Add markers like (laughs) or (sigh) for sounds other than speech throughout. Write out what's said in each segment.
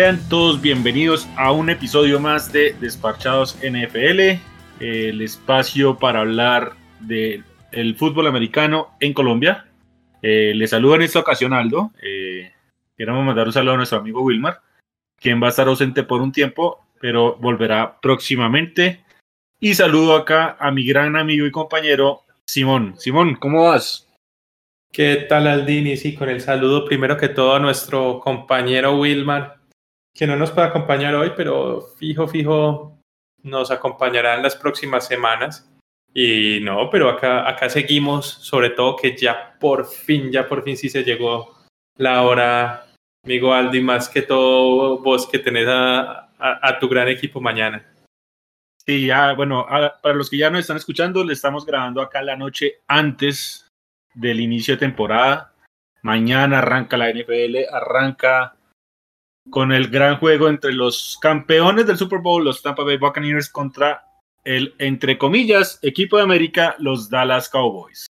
Sean todos bienvenidos a un episodio más de Despachados NFL, el espacio para hablar del fútbol americano en Colombia. Eh, les saludo en esta ocasión Aldo. Eh, queremos mandar un saludo a nuestro amigo Wilmar, quien va a estar ausente por un tiempo, pero volverá próximamente. Y saludo acá a mi gran amigo y compañero Simón. Simón, ¿cómo vas? ¿Qué tal Aldini? Sí, con el saludo primero que todo a nuestro compañero Wilmar que no nos puede acompañar hoy, pero fijo, fijo, nos acompañará en las próximas semanas. Y no, pero acá, acá seguimos, sobre todo que ya por fin, ya por fin sí se llegó la hora, amigo Aldi, más que todo vos que tenés a, a, tu gran equipo mañana. Sí, ya, bueno, para los que ya nos están escuchando, le estamos grabando acá la noche antes del inicio de temporada. Mañana arranca la NFL, arranca con el gran juego entre los campeones del Super Bowl, los Tampa Bay Buccaneers, contra el, entre comillas, equipo de América, los Dallas Cowboys.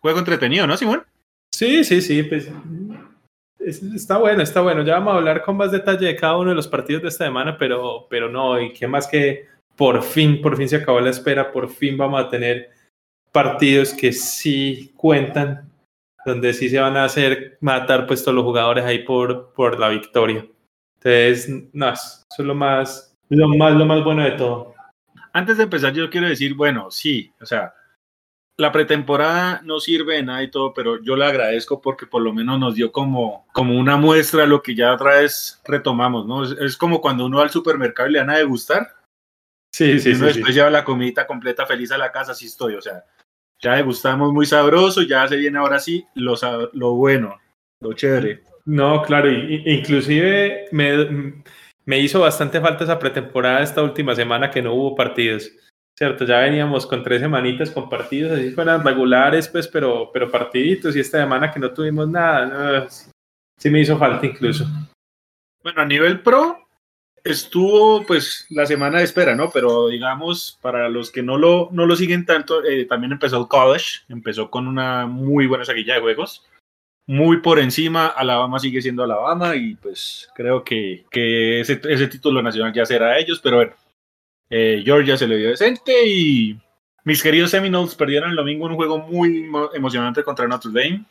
Juego entretenido, ¿no, Simón? Sí, sí, sí. Pues, está bueno, está bueno. Ya vamos a hablar con más detalle de cada uno de los partidos de esta semana, pero, pero no, y qué más que por fin, por fin se acabó la espera, por fin vamos a tener partidos que sí cuentan donde sí se van a hacer matar pues todos los jugadores ahí por, por la victoria. Entonces, no, eso es lo más, lo más, lo más bueno de todo. Antes de empezar, yo quiero decir, bueno, sí, o sea, la pretemporada no sirve de nada y todo, pero yo le agradezco porque por lo menos nos dio como, como una muestra de lo que ya otra vez retomamos, ¿no? Es, como cuando uno va al supermercado y le dan a degustar. Sí, sí, y uno sí. Después lleva la comidita completa feliz a la casa, así estoy, o sea, ya degustamos muy sabroso, ya se viene ahora sí lo, lo bueno, lo chévere. No, claro, inclusive me, me hizo bastante falta esa pretemporada esta última semana que no hubo partidos. Cierto, ya veníamos con tres semanitas con partidos, así fueran regulares, pues, pero, pero partiditos, y esta semana que no tuvimos nada, sí me hizo falta incluso. Bueno, a nivel pro, estuvo pues la semana de espera, ¿no? Pero digamos, para los que no lo, no lo siguen tanto, eh, también empezó college, empezó con una muy buena saquilla de juegos, muy por encima, Alabama sigue siendo Alabama y pues creo que, que ese, ese, título nacional ya será ellos, pero bueno, eh, Georgia se le dio decente y mis queridos Seminoles perdieron el domingo un juego muy emocionante contra Notre Dame.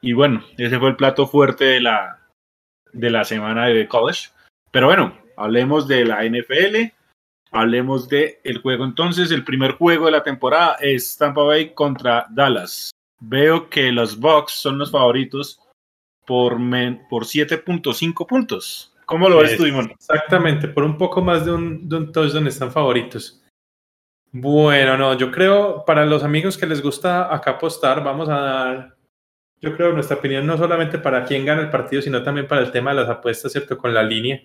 Y bueno, ese fue el plato fuerte de la, de la semana de college. Pero bueno, hablemos de la NFL, hablemos del el juego. Entonces, el primer juego de la temporada es Tampa Bay contra Dallas. Veo que los Bucks son los favoritos por, por 7.5 puntos. ¿Cómo lo ves tú, Dimon? Exactamente, por un poco más de un, de un touchdown están favoritos. Bueno, no, yo creo, para los amigos que les gusta acá apostar, vamos a dar yo creo nuestra opinión no solamente para quién gana el partido, sino también para el tema de las apuestas, ¿cierto? Con la línea.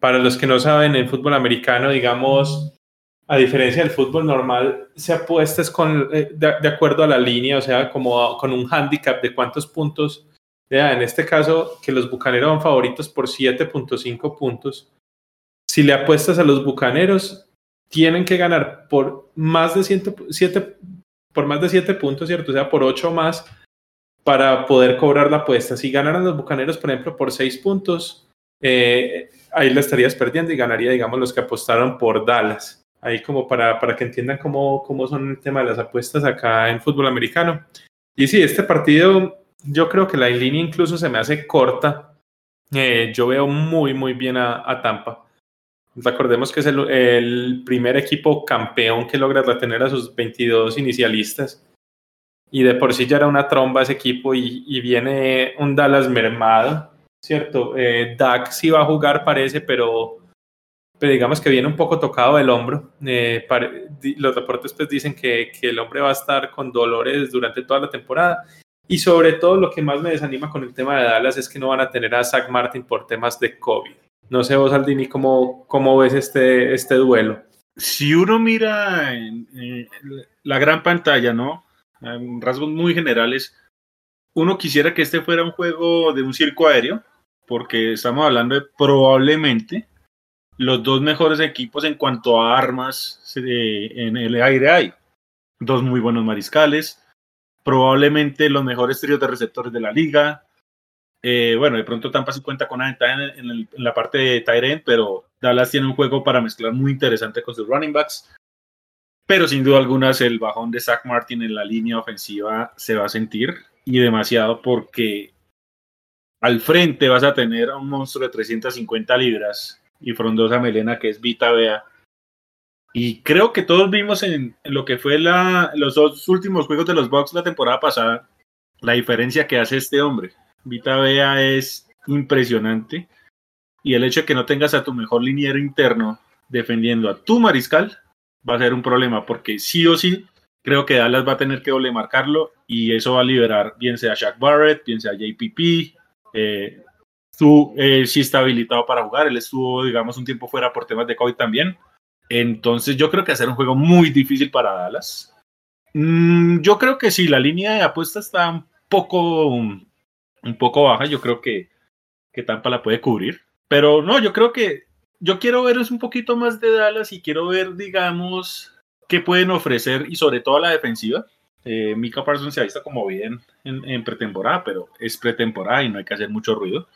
Para los que no saben, el fútbol americano, digamos, a diferencia del fútbol normal, se apuesta con, eh, de, acuerdo a la línea, o sea, como con un handicap de cuántos puntos. Ya, en este caso, que los bucaneros van favoritos por 7.5 puntos. Si le apuestas a los bucaneros, tienen que ganar por más de 7, por más de 7 puntos, ¿cierto? O sea, por 8 más para poder cobrar la apuesta. Si ganaran los Bucaneros, por ejemplo, por seis puntos, eh, ahí la estarías perdiendo y ganaría, digamos, los que apostaron por Dallas. Ahí como para, para que entiendan cómo, cómo son el tema de las apuestas acá en fútbol americano. Y sí, este partido, yo creo que la línea incluso se me hace corta. Eh, yo veo muy, muy bien a, Tampa. Recordemos que es el, primer equipo campeón que logra retener a sus 22 inicialistas y de por sí ya era una tromba ese equipo y, viene un Dallas mermado, ¿cierto? Eh, Dak sí va a jugar parece, pero, pero digamos que viene un poco tocado del hombro. Eh, los reportes pues dicen que, que, el hombre va a estar con dolores durante toda la temporada y sobre todo lo que más me desanima con el tema de Dallas es que no van a tener a Zach Martin por temas de COVID. No sé vos, Aldini, cómo, cómo ves este, este duelo. Si uno mira la gran pantalla, ¿no? En rasgos muy generales, uno quisiera que este fuera un juego de un circo aéreo, porque estamos hablando de probablemente los dos mejores equipos en cuanto a armas en el aire hay. Dos muy buenos mariscales, probablemente los mejores tríos de receptores de la liga, Eh, bueno, de pronto Tampa sí cuenta con una ventaja en, la parte de Tyrant, pero Dallas tiene un juego para mezclar muy interesante con sus running backs. Pero sin duda alguna el bajón de Zach Martin en la línea ofensiva se va a sentir y demasiado porque al frente vas a tener a un monstruo de 350 libras y frondosa melena que es Vita Bea. Y creo que todos vimos en, lo que fue la, los dos últimos juegos de los Bucks la temporada pasada la diferencia que hace este hombre. Vita Bea es impresionante y el hecho de que no tengas a tu mejor liniero interno defendiendo a tu mariscal va a ser un problema porque sí o sí creo que Dallas va a tener que doble marcarlo y eso va a liberar bien sea Shaq Barrett, bien sea JPP. Eh, tú eh, sí está habilitado para jugar, él estuvo digamos un tiempo fuera por temas de COVID también. Entonces yo creo que ser un juego muy difícil para Dallas. Mm, yo creo que sí, la línea de apuesta está un poco, un poco baja. Yo creo que, que Tampa la puede cubrir. Pero no, yo creo que yo quiero ver un poquito más de Dallas y quiero ver, digamos, qué pueden ofrecer y sobre todo la defensiva. Eh, Mika Parsons se ha visto como bien en, pretemporada, pero es pretemporada y no hay que hacer mucho ruido.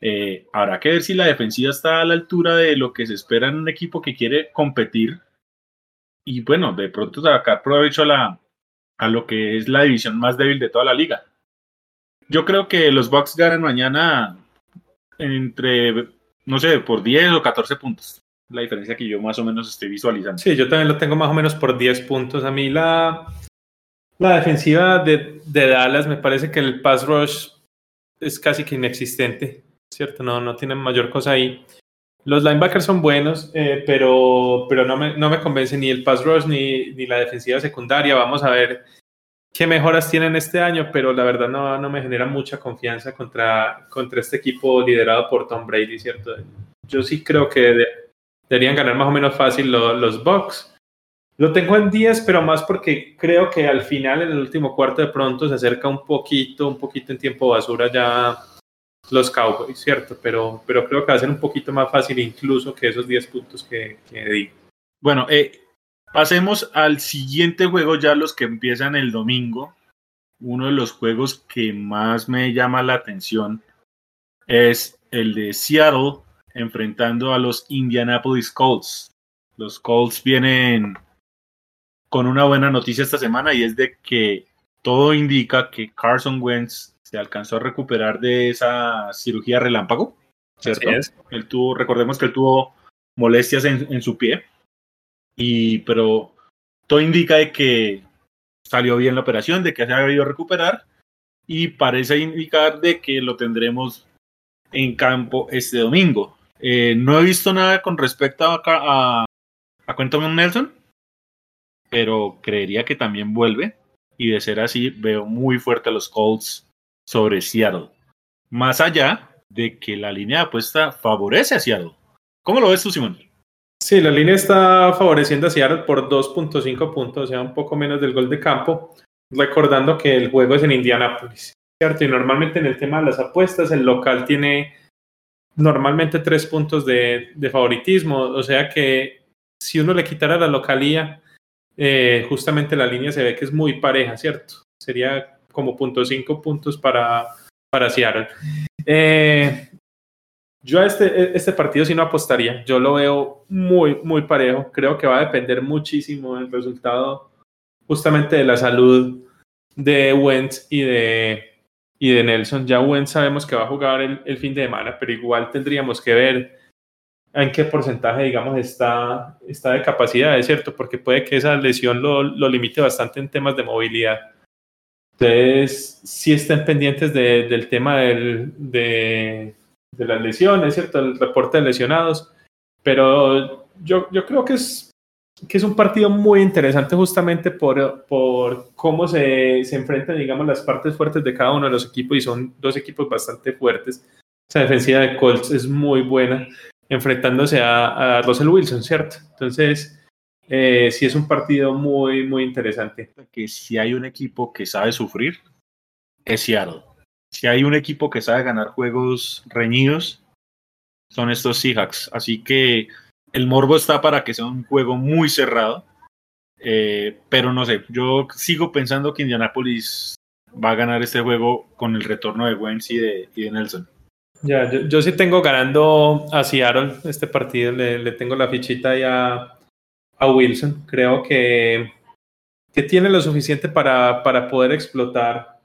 Eh, habrá que ver si la defensiva está a la altura de lo que se espera en un equipo que quiere competir. Y bueno, de pronto sacar provecho a, a lo que es la división más débil de toda la liga. Yo creo que los Bucks ganan mañana entre, no sé, por 10 o 14 puntos. La diferencia que yo más o menos estoy visualizando. Sí, yo también lo tengo más o menos por 10 puntos. A mí la, la defensiva de, de Dallas me parece que el pass rush es casi que inexistente, ¿cierto? No, no tienen mayor cosa ahí. Los linebackers son buenos, eh, pero, pero no, me, no me convence ni el pass rush ni, ni la defensiva secundaria. Vamos a ver qué mejoras tienen este año, pero la verdad no, no me genera mucha confianza contra, contra este equipo liderado por Tom Brady, ¿cierto? Yo sí creo que deberían ganar más o menos fácil los Bucks. Lo tengo en 10, pero más porque creo que al final, en el último cuarto de pronto, se acerca un poquito, un poquito en tiempo basura ya los Cowboys, ¿cierto? Pero, pero creo que va a ser un poquito más fácil incluso que esos 10 puntos que, que di. Bueno, eh, Pasemos al siguiente juego, ya los que empiezan el domingo. Uno de los juegos que más me llama la atención es el de Seattle enfrentando a los Indianapolis Colts. Los Colts vienen con una buena noticia esta semana y es de que todo indica que Carson Wentz se alcanzó a recuperar de esa cirugía relámpago, ¿cierto? Él tuvo, recordemos que él tuvo molestias en su pie y, pero todo indica de que salió bien la operación, de que se ha debido recuperar y parece indicar de que lo tendremos en campo este domingo. Eh, no he visto nada con respecto a, a, a Nelson, pero creería que también vuelve y de ser así veo muy fuerte a los Colts sobre Seattle. Más allá de que la línea de apuesta favorece a Seattle. ¿Cómo lo ves tú, Simón? Sí, la línea está favoreciendo a Seattle por 2.5 puntos, o sea, un poco menos del gol de campo, recordando que el juego es en Indianapolis, ¿cierto? Y normalmente en el tema de las apuestas, el local tiene normalmente tres puntos de, favoritismo, o sea que si uno le quitara la localía, eh, justamente la línea se ve que es muy pareja, ¿cierto? Sería como punto cinco puntos para, para Seattle. Eh, yo a este, e, este partido sí no apostaría. Yo lo veo muy, muy parejo. Creo que va a depender muchísimo del resultado justamente de la salud de Wentz y de, y de Nelson. Ya Wentz sabemos que va a jugar el, fin de semana, pero igual tendríamos que ver en qué porcentaje, digamos, está, está de capacidad, es cierto, porque puede que esa lesión lo, lo limite bastante en temas de movilidad. Entonces, sí estén pendientes del tema del, de, de las lesiones, ¿cierto? El reporte de lesionados. Pero yo, yo creo que es, que es un partido muy interesante justamente por, por cómo se, se enfrentan, digamos, las partes fuertes de cada uno de los equipos y son dos equipos bastante fuertes. Esa defensiva de Colts es muy buena enfrentándose a, a Russell Wilson, ¿cierto? Entonces, eh, sí es un partido muy, muy interesante. Que si hay un equipo que sabe sufrir, es Seattle si hay un equipo que sabe ganar juegos reñidos, son estos Seahawks. Así que el morbo está para que sea un juego muy cerrado. Eh, pero no sé, yo sigo pensando que Indianapolis va a ganar este juego con el retorno de Wentz y de, Nelson. Ya, yo, sí tengo ganando a Seattle este partido, le, tengo la fichita ahí a, Wilson. Creo que, que tiene lo suficiente para, para poder explotar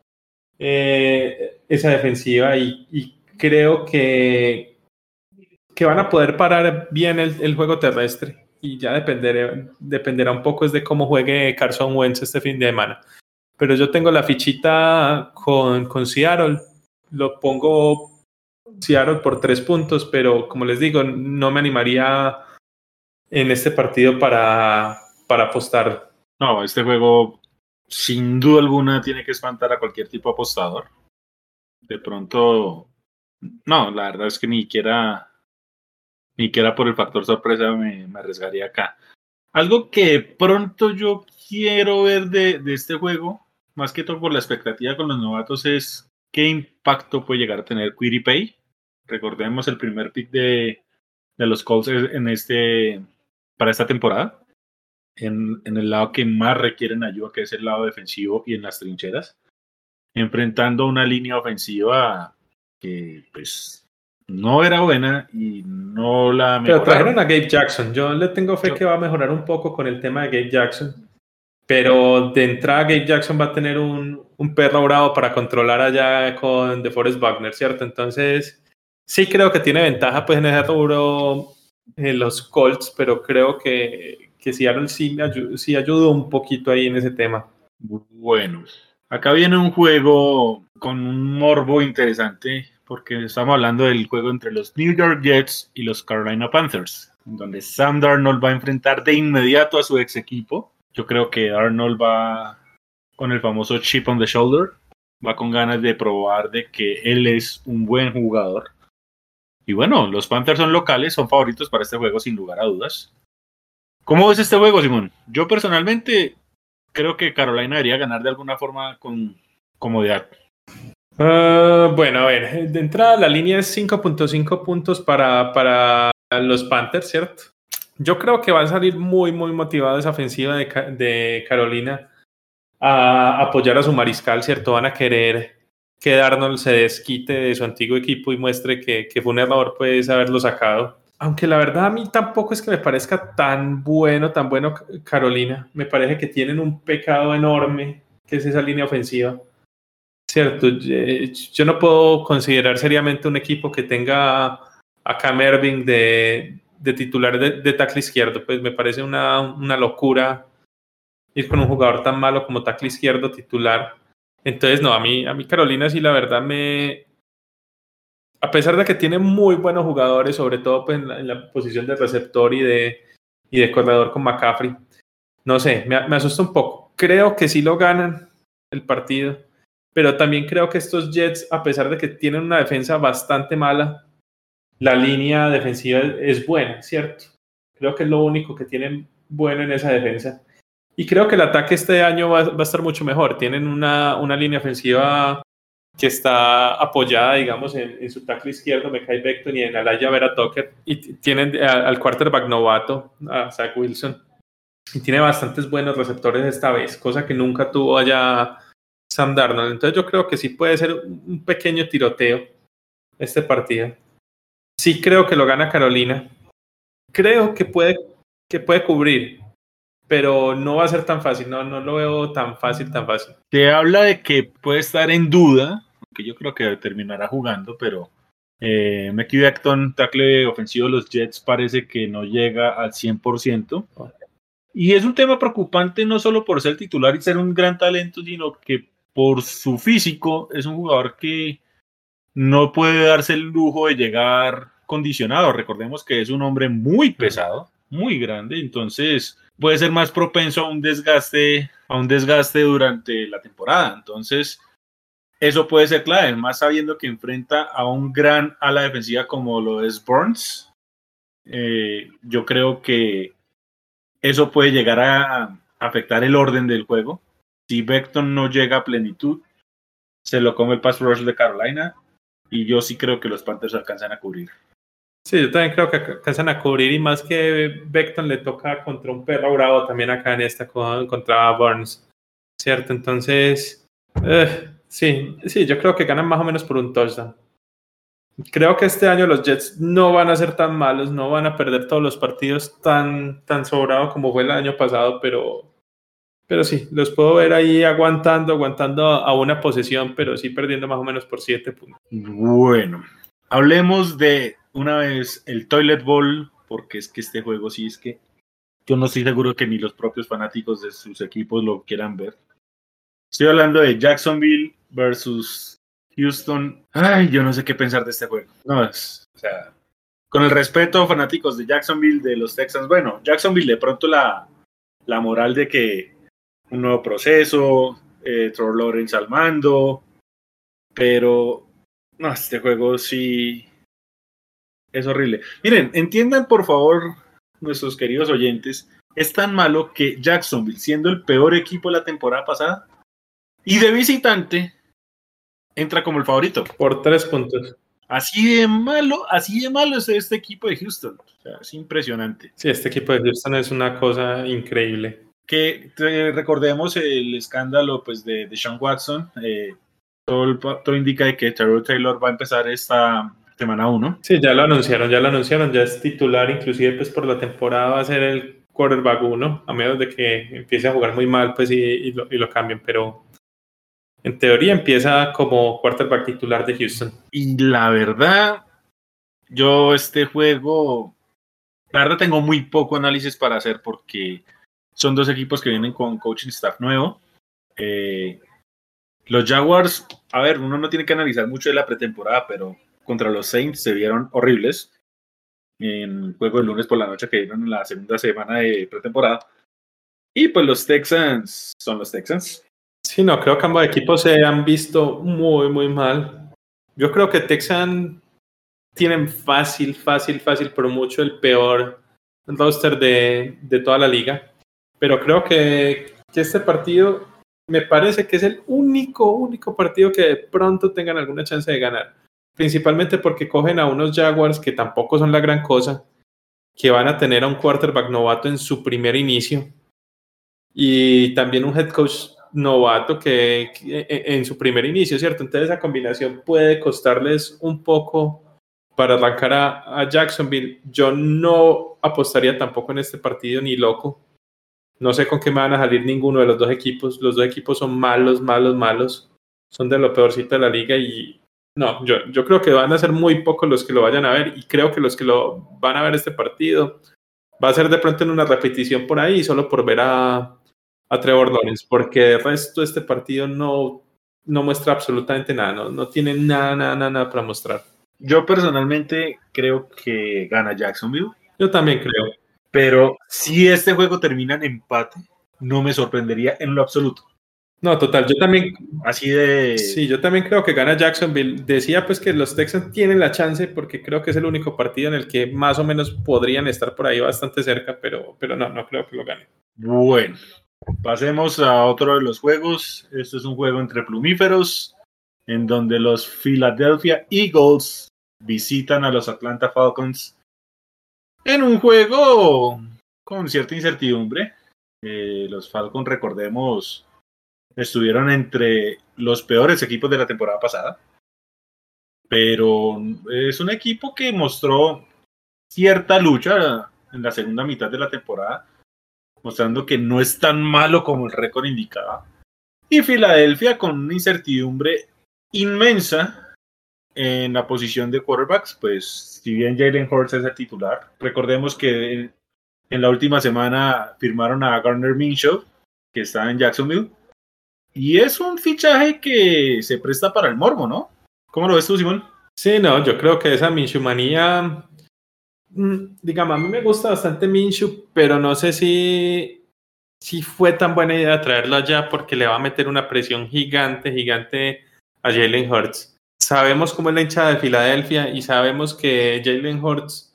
eh, esa defensiva y, creo que, que van a poder parar bien el, juego terrestre y ya dependerá, dependerá un poco de cómo juegue Carson Wentz este fin de semana pero yo tengo la fichita con, con Seattle, lo pongo Seattle por tres puntos, pero como les digo, no me animaría en este partido para, para apostar. No, este juego sin duda alguna tiene que espantar a cualquier tipo de apostador. De pronto, no, la verdad es que ni siquiera, ni siquiera por el factor sorpresa me, me arriesgaría acá. Algo que pronto yo quiero ver de, de este juego más que todo por la expectativa con los novatos, es qué impacto puede llegar a tener Pay. Recordemos el primer pick de, de los Colts en este, para esta temporada. En, en, el lado que más requieren ayuda, que es el lado defensivo y en las trincheras, enfrentando una línea ofensiva que pues no era buena y no la mejoraron. Pero trajeron a Gabe Jackson. Yo le tengo fe que va a mejorar un poco con el tema de Gabe Jackson. Pero de entrada Gabe Jackson va a tener un, un perro bravo para controlar allá con DeForest Wagner, ¿cierto? Entonces, sí creo que tiene ventaja pues en ese rubro en los Colts, pero creo que, que Seattle sí, sí ayudó un poquito ahí en ese tema. Bueno, acá viene un juego con un morbo interesante, porque estamos hablando del juego entre los New York Jets y los Carolina Panthers, donde Sam Darnold va a enfrentar de inmediato a su ex equipo, yo creo que Arnold va con el famoso chip on the shoulder, va con ganas de probar de que él es un buen jugador. Y bueno, los Panthers son locales, son favoritos para este juego sin lugar a dudas. ¿Cómo ves este juego, Simón? Yo personalmente creo que Carolina debería ganar de alguna forma con comodidad. Ah, bueno, a ver, de entrada la línea es 5.5 puntos para, para los Panthers, ¿cierto? Yo creo que va a salir muy, muy motivada esa ofensiva de, Carolina a apoyar a su mariscal, ¿cierto? Van a querer que Darnold se desquite de su antiguo equipo y muestre que, fue un error, pues, haberlo sacado. Aunque la verdad a mí tampoco es que me parezca tan bueno, tan bueno Carolina. Me parece que tienen un pecado enorme, que es esa línea ofensiva. Cierto, yo no puedo considerar seriamente un equipo que tenga a Cam Irving de, titular de, de, tackle izquierdo, pues me parece una, una, locura ir con un jugador tan malo como tackle izquierdo titular. Entonces, no, a mí, a mí Carolina sí la verdad me... A pesar de que tiene muy buenos jugadores, sobre todo pues, en, la, posición de receptor y de, y de corredor con McCaffrey, no sé, me, me asusta un poco. Creo que sí lo ganan el partido, pero también creo que estos Jets, a pesar de que tienen una defensa bastante mala, la línea defensiva es buena, ¿cierto? Creo que es lo único que tienen bueno en esa defensa. Y creo que el ataque este año va, a estar mucho mejor. Tienen una, una, línea ofensiva que está apoyada, digamos, en, su tackle izquierdo, Mekai Beckton y en Alaya Vera Tucker. Y tienen al quarterback novato, a Zach Wilson. Y tiene bastantes buenos receptores esta vez, cosa que nunca tuvo allá Sam Darnold. Entonces yo creo que sí puede ser un pequeño tiroteo este partido. Sí creo que lo gana Carolina. Creo que puede, que puede cubrir, pero no va a ser tan fácil, no, no lo veo tan fácil, tan fácil. Se habla de que puede estar en duda, aunque yo creo que terminará jugando, pero eh, Mickey Beckton, tackle ofensivo de los Jets, parece que no llega al 100%. Y es un tema preocupante no solo por ser titular y ser un gran talento, sino que por su físico es un jugador que no puede darse el lujo de llegar condicionado. Recordemos que es un hombre muy pesado, muy grande, entonces puede ser más propenso a un desgaste, a un desgaste durante la temporada. Entonces, eso puede ser clave, más sabiendo que enfrenta a un gran ala defensiva como lo es Burns. Eh, yo creo que eso puede llegar a afectar el orden del juego. Si Beckton no llega a plenitud, se lo come el pass rush de Carolina y yo sí creo que los Panthers alcanzan a cubrir. Sí, yo también creo que alcanzan a cubrir y más que Beckton le toca contra un perro bravo también acá en esta contra Burns, ¿cierto? Entonces, eh, Sí, sí, yo creo que ganan más o menos por un touchdown. Creo que este año los Jets no van a ser tan malos, no van a perder todos los partidos tan, tan sobrados como fue el año pasado, pero, pero sí, los puedo ver ahí aguantando, aguantando a una posesión, pero sí perdiendo más o menos por siete puntos. Bueno, hablemos de una vez el Toilet Bowl, porque es que este juego sí es que yo no estoy seguro que ni los propios fanáticos de sus equipos lo quieran ver. Estoy hablando de Jacksonville versus Houston. Ay, yo no sé qué pensar de este juego. No, es, o sea, con el respeto, fanáticos de Jacksonville, de los Texans, bueno, Jacksonville de pronto la, la moral de que un nuevo proceso, eh, Trevor Lawrence al mando, pero no, este juego sí es horrible. Miren, entiendan por favor, nuestros queridos oyentes, es tan malo que Jacksonville, siendo el peor equipo de la temporada pasada, y de visitante, entra como el favorito. Por tres puntos. Así de malo, así de malo es este equipo de Houston. O sea, es impresionante. Sí, este equipo de Houston es una cosa increíble. Que recordemos el escándalo pues, de, de Sean Watson. Eh, todo, todo, indica que Terrell Taylor va a empezar esta semana 1. Sí, ya lo anunciaron, ya lo anunciaron, ya es titular, inclusive pues por la temporada va a ser el quarterback 1, a menos de que empiece a jugar muy mal pues y, y, lo, y lo cambien, pero en teoría empieza como quarterback titular de Houston. Y la verdad, yo este juego, la verdad tengo muy poco análisis para hacer porque son dos equipos que vienen con coaching staff nuevo. Eh, los Jaguars, a ver, uno no tiene que analizar mucho de la pretemporada, pero contra los Saints se vieron horribles en el juego del lunes por la noche que dieron en la segunda semana de pretemporada. Y pues los Texans son los Texans. Sí, no, creo que ambos equipos se han visto muy, muy mal. Yo creo que Texan tienen fácil, fácil, fácil, pero mucho el peor roster de, de toda la liga. Pero creo que, que, este partido me parece que es el único, único partido que de pronto tengan alguna chance de ganar. Principalmente porque cogen a unos Jaguars que tampoco son la gran cosa, que van a tener a un quarterback novato en su primer inicio. Y también un head coach novato que, que, en su primer inicio, ¿cierto? Entonces esa combinación puede costarles un poco para arrancar a, a, Jacksonville. Yo no apostaría tampoco en este partido ni loco. No sé con qué me van a salir ninguno de los dos equipos. Los dos equipos son malos, malos, malos. Son de lo peorcito de la liga y no, yo, yo creo que van a ser muy pocos los que lo vayan a ver y creo que los que lo van a ver este partido va a ser de pronto en una repetición por ahí, solo por ver a, a Trevor Lawrence, porque el resto de este partido no, no muestra absolutamente nada, no, no tiene nada, nada, nada, nada para mostrar. Yo personalmente creo que gana Jacksonville. Yo también creo. Pero si este juego termina en empate, no me sorprendería en lo absoluto. No, total, yo también. Así de. Sí, yo también creo que gana Jacksonville. Decía pues que los Texans tienen la chance porque creo que es el único partido en el que más o menos podrían estar por ahí bastante cerca, pero, pero no, no creo que lo ganen. Bueno, Pasemos a otro de los juegos. Este es un juego entre plumíferos, en donde los Philadelphia Eagles visitan a los Atlanta Falcons en un juego con cierta incertidumbre. Eh, los Falcons, recordemos, estuvieron entre los peores equipos de la temporada pasada, pero es un equipo que mostró cierta lucha en la segunda mitad de la temporada mostrando que no es tan malo como el récord indicaba. Y Filadelfia con una incertidumbre inmensa en la posición de quarterbacks, pues si bien Jalen Hurts es el titular, recordemos que en la última semana firmaron a Garner Minshew, que está en Jacksonville, y es un fichaje que se presta para el morbo, ¿no? ¿Cómo lo ves tú, Simón? Sí, no, yo creo que esa Minshew manía digamos, a mí me gusta bastante Minshew, pero no sé si, si fue tan buena idea traerlo allá porque le va a meter una presión gigante, gigante a Jalen Hurts. Sabemos cómo es la hinchada de Filadelfia y sabemos que Jalen Hurts,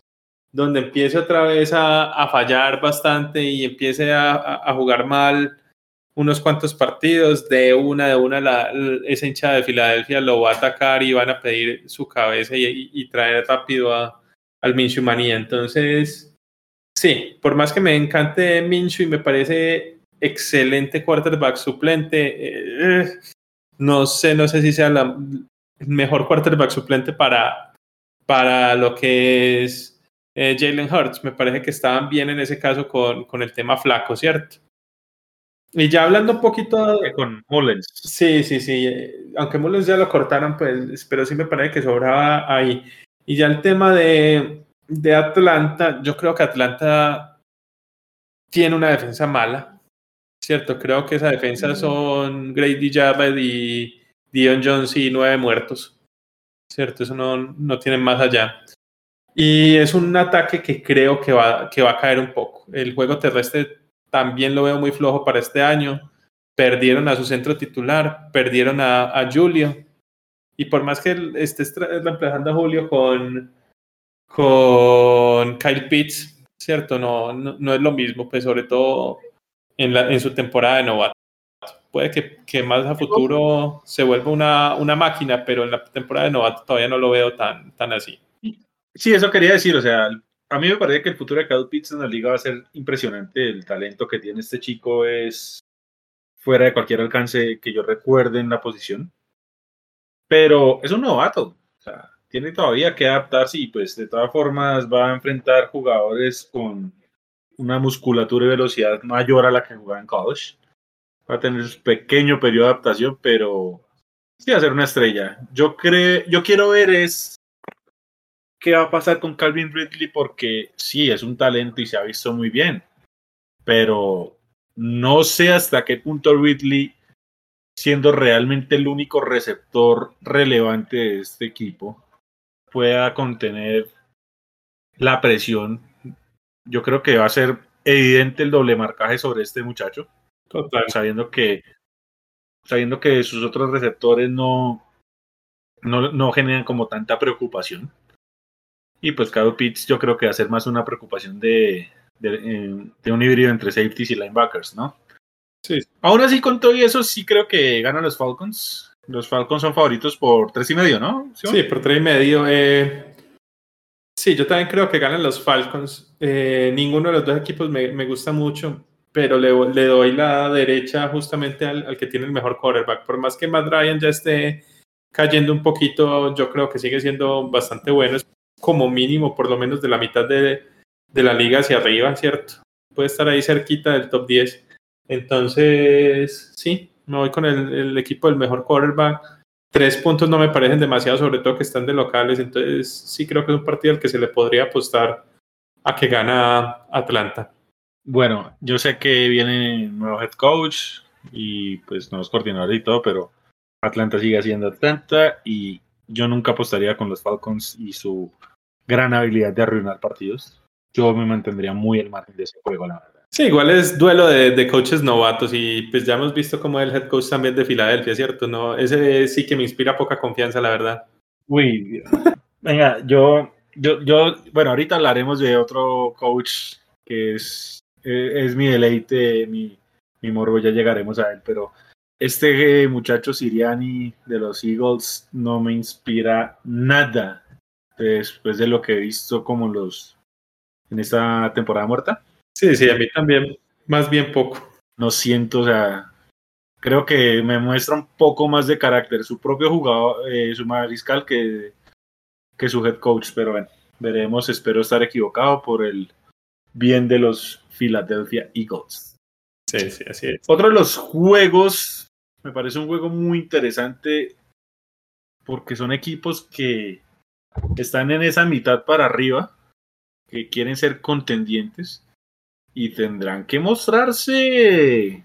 donde empiece otra vez a, fallar bastante y empiece a, jugar mal unos cuantos partidos, de una, de una, la, esa hinchada de Filadelfia lo va a atacar y van a pedir su cabeza y, y traer rápido a, al Minshew manía. Entonces, sí, por más que me encante Minshew y me parece excelente quarterback suplente, eh, no sé, no sé si sea la mejor quarterback suplente para, para lo que es eh, Jalen Hurts. Me parece que estaban bien en ese caso con, con el tema flaco, ¿cierto? Y ya hablando un poquito... Con Mullens. Sí, sí, sí. Aunque Mullens ya lo cortaron, pues, pero sí me parece que sobraba ahí. Y ya el tema de, de Atlanta, yo creo que Atlanta tiene una defensa mala, ¿cierto? Creo que esa defensa son Grady Jarrett y Dion Jones y nueve muertos, ¿cierto? Eso no, no tiene más allá. Y es un ataque que creo que va, que va a caer un poco. El juego terrestre también lo veo muy flojo para este año. Perdieron a su centro titular, perdieron a, Julio. Y por más que esté reemplazando a Julio con, con Kyle Pitts, ¿cierto? No, no, es lo mismo, pues sobre todo en, la, en su temporada de novato. Puede que, que, más a futuro se vuelva una, una máquina, pero en la temporada de novato todavía no lo veo tan, tan así. Sí, eso quería decir, o sea, a mí me parece que el futuro de Kyle Pitts en la liga va a ser impresionante. El talento que tiene este chico es fuera de cualquier alcance que yo recuerde en la posición. Pero es un novato. Tiene todavía que adaptarse y pues de todas formas va a enfrentar jugadores con una musculatura y velocidad mayor a la que jugaba en college. Va a tener un pequeño periodo de adaptación, pero sí va a ser una estrella. Yo creo, yo quiero ver es qué va a pasar con Calvin Ridley porque sí, es un talento y se ha visto muy bien, pero no sé hasta qué punto Ridley, siendo realmente el único receptor relevante de este equipo, pueda contener la presión. Yo creo que va a ser evidente el doble marcaje sobre este muchacho, sabiendo que sabiendo que sus otros receptores no, no, no generan como tanta preocupación. Y pues Kyle Pitts yo creo que va a ser más una preocupación de, de, de, un híbrido entre safeties y linebackers, ¿no? Sí. Aún así, con todo eso, sí creo que ganan los Falcons. Los Falcons son favoritos por tres y medio, ¿no? Sí, por tres y medio. Eh, sí, yo también creo que ganan los Falcons. Eh, ninguno de los dos equipos me, me gusta mucho, pero le, le, doy la derecha justamente al, al, que tiene el mejor quarterback. Por más que Matt Ryan ya esté cayendo un poquito, yo creo que sigue siendo bastante bueno como mínimo por lo menos de la mitad de, de la liga hacia arriba, ¿cierto? Puede estar ahí cerquita del top 10. Entonces, sí, me voy con el, equipo del mejor quarterback. Tres puntos no me parecen demasiado, sobre todo que están de locales. Entonces, sí creo que es un partido al que se le podría apostar a que gana Atlanta. Bueno, yo sé que viene nuevo head coach y pues nuevos coordinadores y todo, pero Atlanta sigue siendo Atlanta y yo nunca apostaría con los Falcons y su gran habilidad de arruinar partidos. Yo me mantendría muy al margen de ese juego, la verdad. Sí, igual es duelo de, de, coaches novatos y pues ya hemos visto como el head coach también de Filadelfia, ¿cierto? No, ese sí que me inspira poca confianza, la verdad. Uy, venga, yo, yo, yo, bueno, ahorita hablaremos de otro coach que es, es, mi deleite, mi, mi morbo, ya llegaremos a él, pero este muchacho Siriani de los Eagles no me inspira nada después de lo que he visto como los en esta temporada muerta. Sí, sí, a mí también, más bien poco. No siento, o sea, creo que me muestra un poco más de carácter su propio jugador, eh, su mariscal que, que su head coach, pero bueno, veremos, espero estar equivocado por el bien de los Philadelphia Eagles. Sí, sí, así es. Otro de los juegos me parece un juego muy interesante porque son equipos que están en esa mitad para arriba, que quieren ser contendientes y tendrán que mostrarse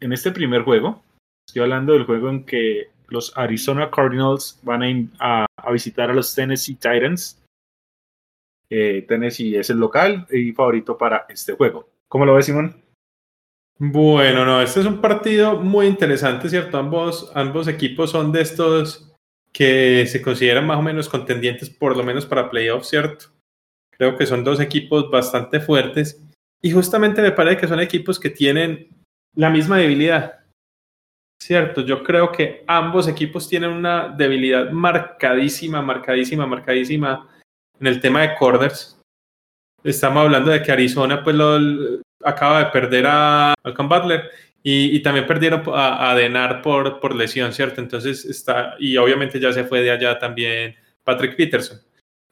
en este primer juego. Estoy hablando del juego en que los Arizona Cardinals van a, a, visitar a los Tennessee Titans. Eh, Tennessee es el local y favorito para este juego. ¿Cómo lo ves, Simón? Bueno, no, este es un partido muy interesante, ¿cierto? Ambos, ambos equipos son de estos que se consideran más o menos contendientes, por lo menos para playoffs, ¿cierto? Creo que son dos equipos bastante fuertes y justamente me parece que son equipos que tienen la misma debilidad, ¿cierto? Yo creo que ambos equipos tienen una debilidad marcadísima, marcadísima, marcadísima en el tema de corners. Estamos hablando de que Arizona, pues lo, acaba de perder a Malcolm Butler Y, también perdieron a, a Denar por, por lesión, ¿cierto? Entonces está, y obviamente ya se fue de allá también Patrick Peterson.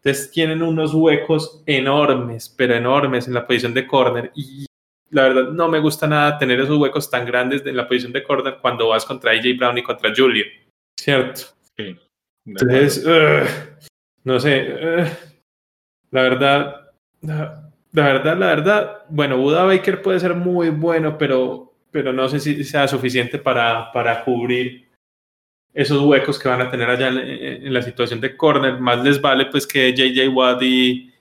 Entonces tienen unos huecos enormes, pero enormes en la posición de corner. Y la verdad no me gusta nada tener esos huecos tan grandes en la posición de corner cuando vas contra AJ Brown y contra Julio, ¿cierto? Sí. Entonces, no sé, la verdad, la, verdad, la verdad, bueno, Buda Baker puede ser muy bueno, pero, pero no sé si sea suficiente para, para cubrir esos huecos que van a tener allá en, la situación de corner. Más les vale pues que JJ Watt y,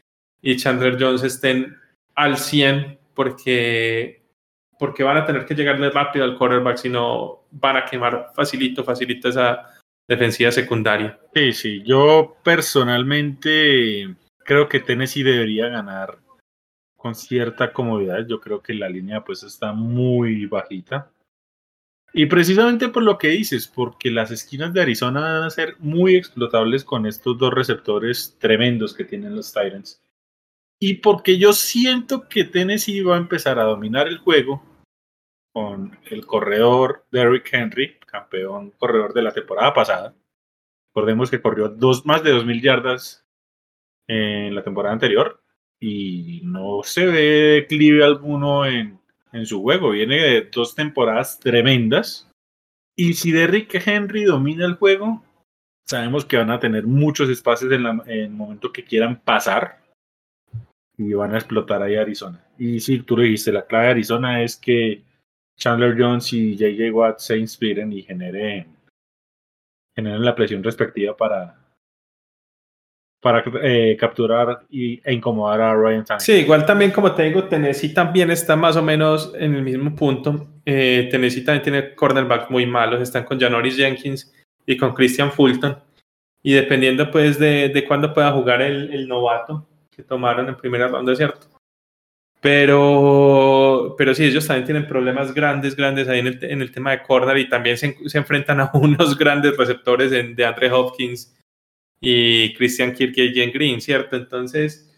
Chandler Jones estén al 100 porque, porque van a tener que llegarle rápido al quarterback, si no van a quemar facilito, facilito esa defensiva secundaria. Sí, sí, yo personalmente creo que Tennessee debería ganar con cierta comodidad. Yo creo que la línea pues está muy bajita. Y precisamente por lo que dices, porque las esquinas de Arizona van a ser muy explotables con estos dos receptores tremendos que tienen los Titans. Y porque yo siento que Tennessee va a empezar a dominar el juego con el corredor Derrick Henry, campeón corredor de la temporada pasada. Recordemos que corrió dos, más de 2.000 yardas en la temporada anterior y no se ve declive alguno en, en su juego. Viene de dos temporadas tremendas. Y si Derrick Henry domina el juego, sabemos que van a tener muchos espacios en, en el momento que quieran pasar y van a explotar ahí Arizona. Y sí, tú lo dijiste, la clave de Arizona es que Chandler Jones y JJ Watt se inspiren y generen, generen la presión respectiva para, para eh, capturar y, e incomodar a Ryan Tannehill. Sí, igual también como te digo, Tennessee también está más o menos en el mismo punto. Eh, Tennessee también tiene cornerbacks muy malos, están con Janoris Jenkins y con Christian Fulton. Y dependiendo pues de, de cuándo pueda jugar el, el novato, que tomaron en primera ronda, ¿cierto? Pero, pero sí, ellos también tienen problemas grandes, grandes ahí en el, en el tema de corner y también se, se, enfrentan a (laughs) unos grandes receptores de Andre Hopkins y Christian Kirk y Jen Green, ¿cierto? Entonces,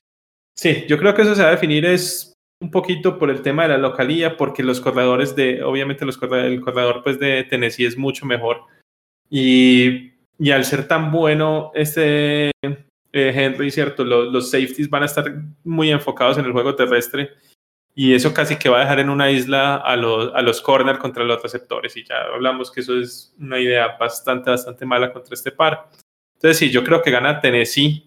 sí, yo creo que eso se va a definir es un poquito por el tema de la localía, porque los corredores de, obviamente los el corredor pues de Tennessee es mucho mejor y, y al ser tan bueno este eh, Henry, ¿cierto? Los, safeties van a estar muy enfocados en el juego terrestre y eso casi que va a dejar en una isla a los, a los corner contra los receptores y ya hablamos que eso es una idea bastante, bastante mala contra este par. Entonces sí, yo creo que gana Tennessee.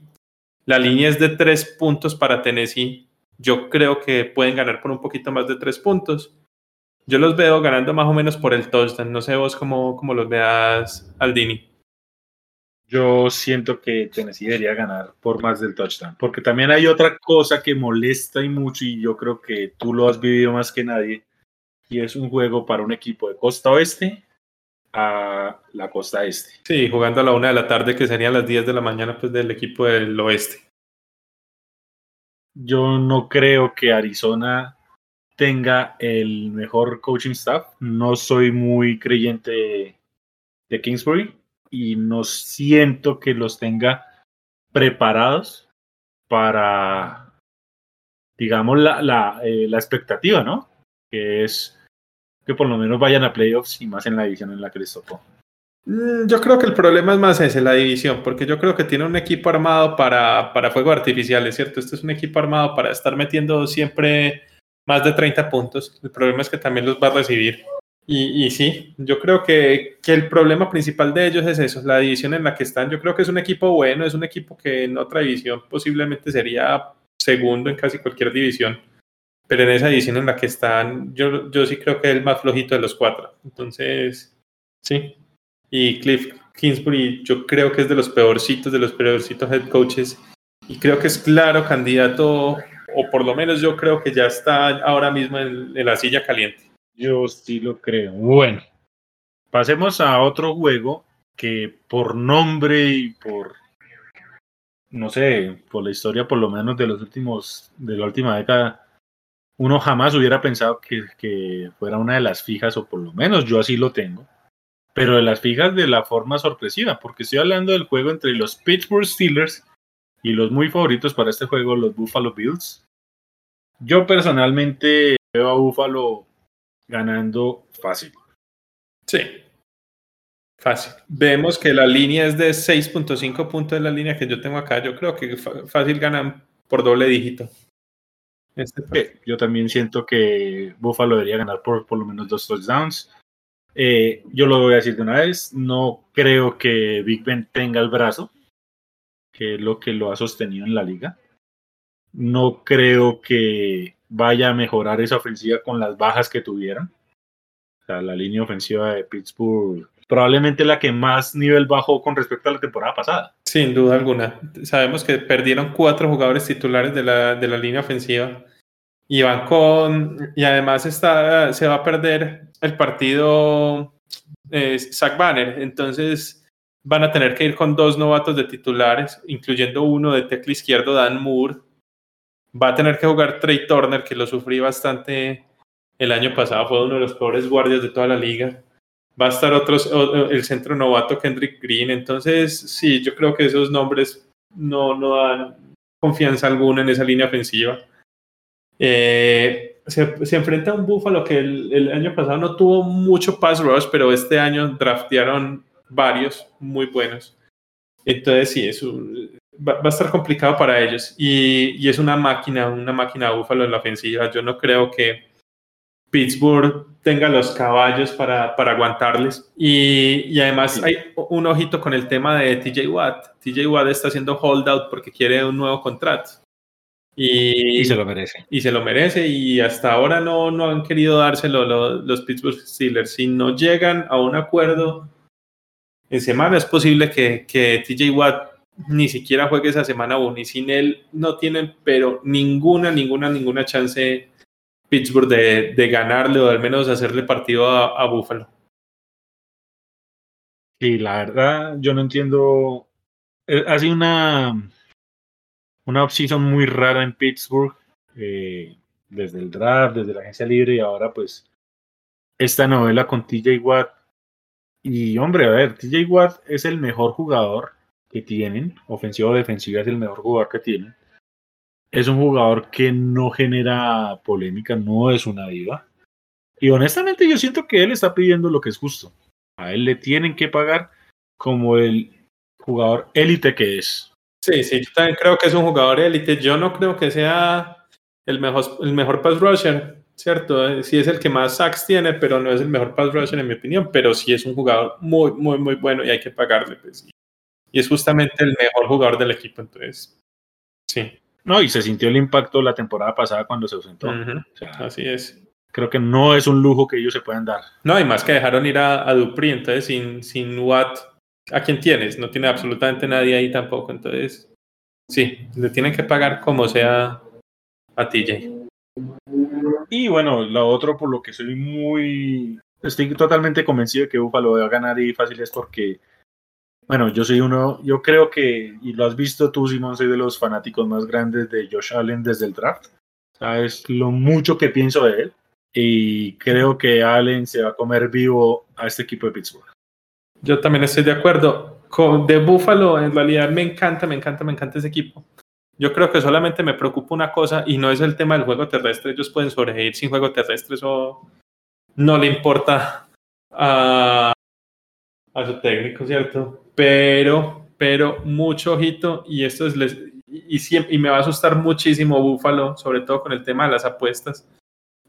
La línea es de tres puntos para Tennessee. Yo creo que pueden ganar por un poquito más de tres puntos. Yo los veo ganando más o menos por el touchdown. No sé vos cómo, cómo los veas, Aldini yo siento que Tennessee debería ganar por más del touchdown. Porque también hay otra cosa que molesta y mucho, y yo creo que tú lo has vivido más que nadie, y es un juego para un equipo de costa oeste a la costa este. Sí, jugando a la una de la tarde, que serían las 10 de la mañana, pues del equipo del oeste. Yo no creo que Arizona tenga el mejor coaching staff. No soy muy creyente de Kingsbury y no siento que los tenga preparados para, digamos, la, la, eh, la expectativa, ¿no? Que es que por lo menos vayan a playoffs y más en la división en la que les tocó. Mm, yo creo que el problema es más ese, la división, porque yo creo que tiene un equipo armado para, para fuegos artificiales, ¿cierto? Este es un equipo armado para estar metiendo siempre más de 30 puntos. El problema es que también los va a recibir. Y, sí, yo creo que, que, el problema principal de ellos es eso, la división en la que están. Yo creo que es un equipo bueno, es un equipo que en otra división posiblemente sería segundo en casi cualquier división, pero en esa división en la que están, yo, yo sí creo que es el más flojito de los cuatro. Entonces, sí. Y Cliff Kingsbury, yo creo que es de los peorcitos, de los peorcitos head coaches, y creo que es claro candidato, o por lo menos yo creo que ya está ahora mismo en la silla caliente. Yo sí lo creo. Bueno, pasemos a otro juego que por nombre y por, no sé, por la historia por lo menos de los últimos, de la última década, uno jamás hubiera pensado que, fuera una de las fijas, o por lo menos yo así lo tengo, pero de las fijas de la forma sorpresiva, porque estoy hablando del juego entre los Pittsburgh Steelers y los muy favoritos para este juego, los Buffalo Bills. Yo personalmente veo a Buffalo ganando fácil. Sí. Fácil. Vemos que la línea es de 6.5 puntos de la línea que yo tengo acá. Yo creo que fácil ganan por doble dígito. Este yo también siento que Buffalo debería ganar por por lo menos dos touchdowns. Eh, yo lo voy a decir de una vez, no creo que Big Ben tenga el brazo, que es lo que lo ha sostenido en la liga. No creo que vaya a mejorar esa ofensiva con las bajas que tuvieron. O sea, la línea ofensiva de Pittsburgh probablemente la que más nivel bajó con respecto a la temporada pasada. Sin duda alguna. Sabemos que perdieron cuatro jugadores titulares de la, de la línea ofensiva y van con. Y además está, se va a perder el partido eh, Zach Banner. Entonces van a tener que ir con dos novatos de titulares, incluyendo uno de tecla izquierdo, Dan Moore. Va a tener que jugar Trey Turner, que lo sufrí bastante el año pasado, fue uno de los pobres guardias de toda la liga. Va a estar otros, el centro novato Kendrick Green. Entonces, sí, yo creo que esos nombres no, no dan confianza alguna en esa línea ofensiva. Eh, se, se, enfrenta a un Buffalo que el, año pasado no tuvo mucho pass rush, pero este año draftearon varios muy buenos. Entonces sí, es va, a estar complicado para ellos. Y, y, es una máquina, una máquina Buffalo en la ofensiva. Yo no creo que Pittsburgh tenga los caballos para, para aguantarles. Y, y, además hay un ojito con el tema de TJ Watt. TJ Watt está haciendo holdout porque quiere un nuevo contrato. Y, se lo merece. Y se lo merece y hasta ahora no, no han querido dárselo los, los Pittsburgh Steelers. Si no llegan a un acuerdo en semana, es posible que, que TJ Watt ni siquiera juegue esa semana aún y sin él no tienen, pero ninguna, ninguna, ninguna chance Pittsburgh de, de ganarle o al menos hacerle partido a, a Buffalo. Sí, la verdad, yo no entiendo. Eh, ha sido una una offseason muy rara en Pittsburgh, eh, desde el draft, desde la agencia libre y ahora pues esta novela con TJ Watt. Y hombre, a ver, TJ Watt es el mejor jugador que tienen, ofensivo o defensiva es el mejor jugador que tienen. Es un jugador que no genera polémica, no es una diva. Y honestamente yo siento que él está pidiendo lo que es justo. A él le tienen que pagar como el jugador élite que es. Sí, sí, yo también creo que es un jugador élite. Yo no creo que sea el mejor, el mejor pass rusher, ¿cierto? Eh, sí es el que más sacks tiene, pero no es el mejor pass rusher en mi opinión, pero sí es un jugador muy, muy, muy bueno y hay que pagarle. Pues. Y es justamente el mejor jugador del equipo, entonces, sí. No, y se sintió el impacto la temporada pasada cuando se ausentó. Así es. Creo que no es un lujo que ellos se puedan dar. No, y más que dejaron ir a, a Dupri, entonces sin, sin Watt ¿a quién tienes? No tiene absolutamente nadie ahí tampoco. Entonces, sí, le tienen que pagar como sea a TJ. Y bueno, lo otro por lo que soy muy... Estoy totalmente convencido de que Buffalo va a ganar y fácil es porque, bueno, yo soy uno, yo creo que, y lo has visto tú, Simón, soy de los fanáticos más grandes de Josh Allen desde el draft. Sabes lo mucho que pienso de él y creo que Allen se va a comer vivo a este equipo de Pittsburgh. Yo también estoy de acuerdo. Con, de Buffalo, en realidad me encanta, me encanta, me encanta ese equipo. Yo creo que solamente me preocupa una cosa y no es el tema del juego terrestre. Ellos pueden sobrevivir sin juego terrestre, eso no le importa a, a su técnico, ¿cierto? Pero, pero mucho ojito y esto es les, y, y, me va a asustar muchísimo Buffalo, sobre todo con el tema de las apuestas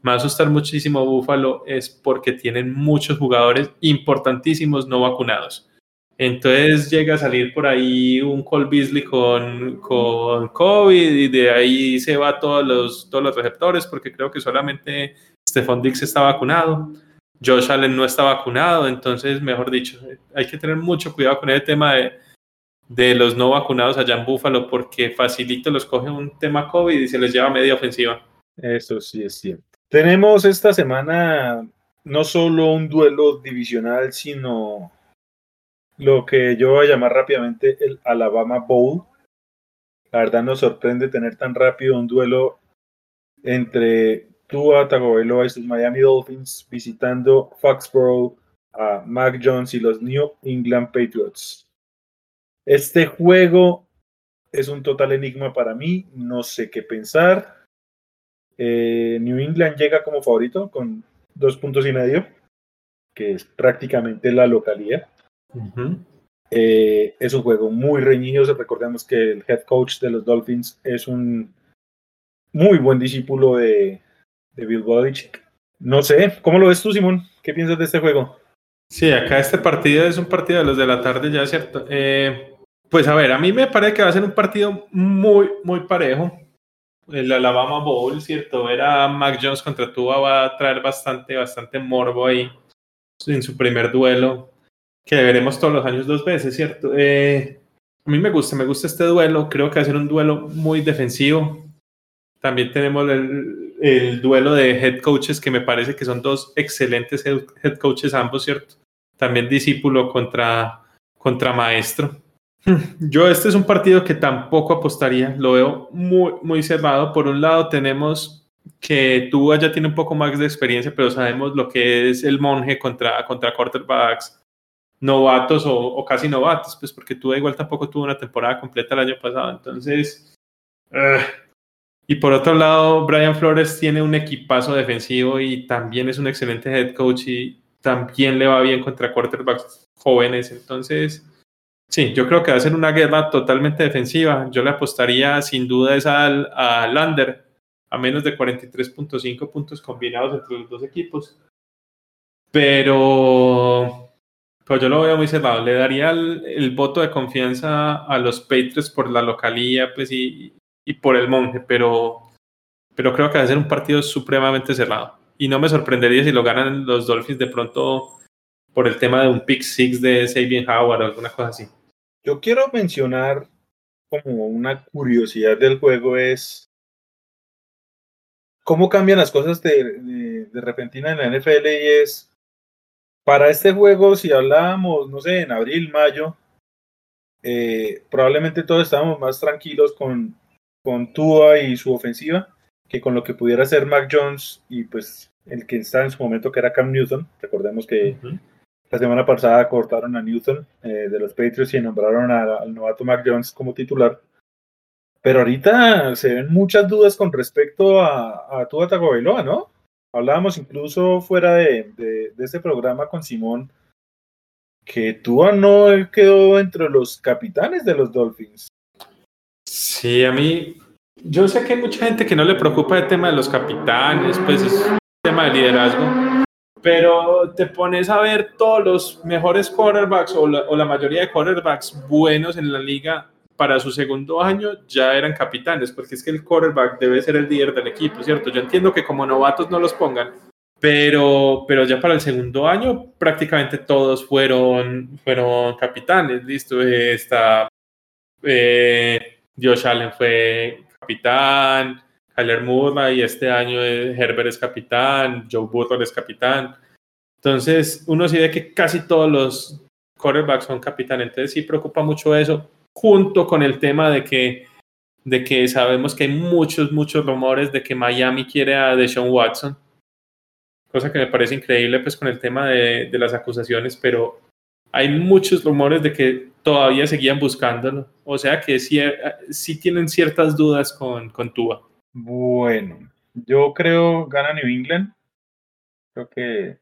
me va a asustar muchísimo Buffalo es porque tienen muchos jugadores importantísimos no vacunados. Entonces llega a salir por ahí un Cole Beasley con, con COVID y de ahí se va todos los, todos los receptores porque creo que solamente Stephon Dix está vacunado. Josh Allen no está vacunado, entonces, mejor dicho, hay que tener mucho cuidado con el tema de, de los no vacunados allá en Buffalo porque facilito los coge un tema COVID y se les lleva media ofensiva. Eso sí es cierto. Tenemos esta semana no solo un duelo divisional, sino lo que yo voy a llamar rápidamente el Alabama Bowl. La verdad nos sorprende tener tan rápido un duelo entre Tua Tagovailoa y sus Miami Dolphins visitando Foxborough a Mac Jones y los New England Patriots. Este juego es un total enigma para mí, no sé qué pensar. Eh, New England llega como favorito con dos puntos y medio, que es prácticamente la localidad. Eh, es un juego muy reñido. Recordemos que el head coach de los Dolphins es un muy buen discípulo de, de Bill Belichick. No sé, ¿cómo lo ves tú, Simón? ¿Qué piensas de este juego? Sí, acá este partido es un partido de los de la tarde, ya es cierto. Eh, pues a ver, a mí me parece que va a ser un partido muy, muy parejo. El Alabama Bowl, ¿cierto? Era Mac Jones contra Tua, va a traer bastante, bastante morbo ahí en su primer duelo, que veremos todos los años dos veces, ¿cierto? Eh, a mí me gusta, me gusta este duelo. Creo que va a ser un duelo muy defensivo. También tenemos el, el, duelo de head coaches, que me parece que son dos excelentes head coaches ambos, ¿cierto? También discípulo contra, contra maestro. Yo este es un partido que tampoco apostaría, lo veo muy, muy cerrado. Por un lado tenemos que tú ya tiene un poco más de experiencia, pero sabemos lo que es el monje contra, contra quarterbacks novatos o, casi novatos, pues porque tú igual tampoco tuvo una temporada completa el año pasado. Entonces, uh, y por otro lado, Brian Flores tiene un equipazo defensivo y también es un excelente head coach y también le va bien contra quarterbacks jóvenes. Entonces, sí, yo creo que va a ser una guerra totalmente defensiva. Yo le apostaría sin duda esa al, a Lander a menos de 43.5 puntos combinados entre los dos equipos. Pero, pues yo lo veo muy cerrado. Le daría el, voto de confianza a los Patriots por la localía, pues y, y por el monje, pero, pero creo que va a ser un partido supremamente cerrado. Y no me sorprendería si lo ganan los Dolphins de pronto por el tema de un pick six de Sabian Howard o alguna cosa así. Yo quiero mencionar como una curiosidad del juego es cómo cambian las cosas de, de, repentina en la NFL y es para este juego, si hablábamos, no sé, en abril, mayo, eh, probablemente todos estábamos más tranquilos con con Tua y su ofensiva que con lo que pudiera ser Mac Jones y pues el que está en su momento que era Cam Newton. Recordemos que la semana pasada cortaron a Newton eh, de los Patriots y nombraron al novato Mac Jones como titular. Pero ahorita se ven muchas dudas con respecto a, a Tua Tagovailoa, ¿no? Hablábamos incluso fuera de, de, de este programa con Simón que Tua no quedó entre los capitanes de los Dolphins. Sí, a mí, yo sé que hay mucha gente que no le preocupa el tema de los capitanes, pues es un tema de liderazgo, pero te pones a ver todos los mejores quarterbacks o la, o la mayoría de quarterbacks buenos en la liga para su segundo año ya eran capitanes, porque es que el quarterback debe ser el líder del equipo, ¿cierto? Yo entiendo que como novatos no los pongan, pero, pero ya para el segundo año prácticamente todos fueron, fueron capitanes, listo, está eh, Josh Allen fue capitán, Kyler Murray este año Herbert es capitán, Joe Burrow es capitán. Entonces, uno sí ve que casi todos los quarterbacks son capitán, entonces sí preocupa mucho eso, junto con el tema de que, de que sabemos que hay muchos, muchos rumores de que Miami quiere a Deshaun Watson, cosa que me parece increíble pues con el tema de, de las acusaciones, pero hay muchos rumores de que todavía seguían buscándolo. O sea que sí, sí tienen ciertas dudas con, con Tua. Bueno, yo creo gana New England. Creo que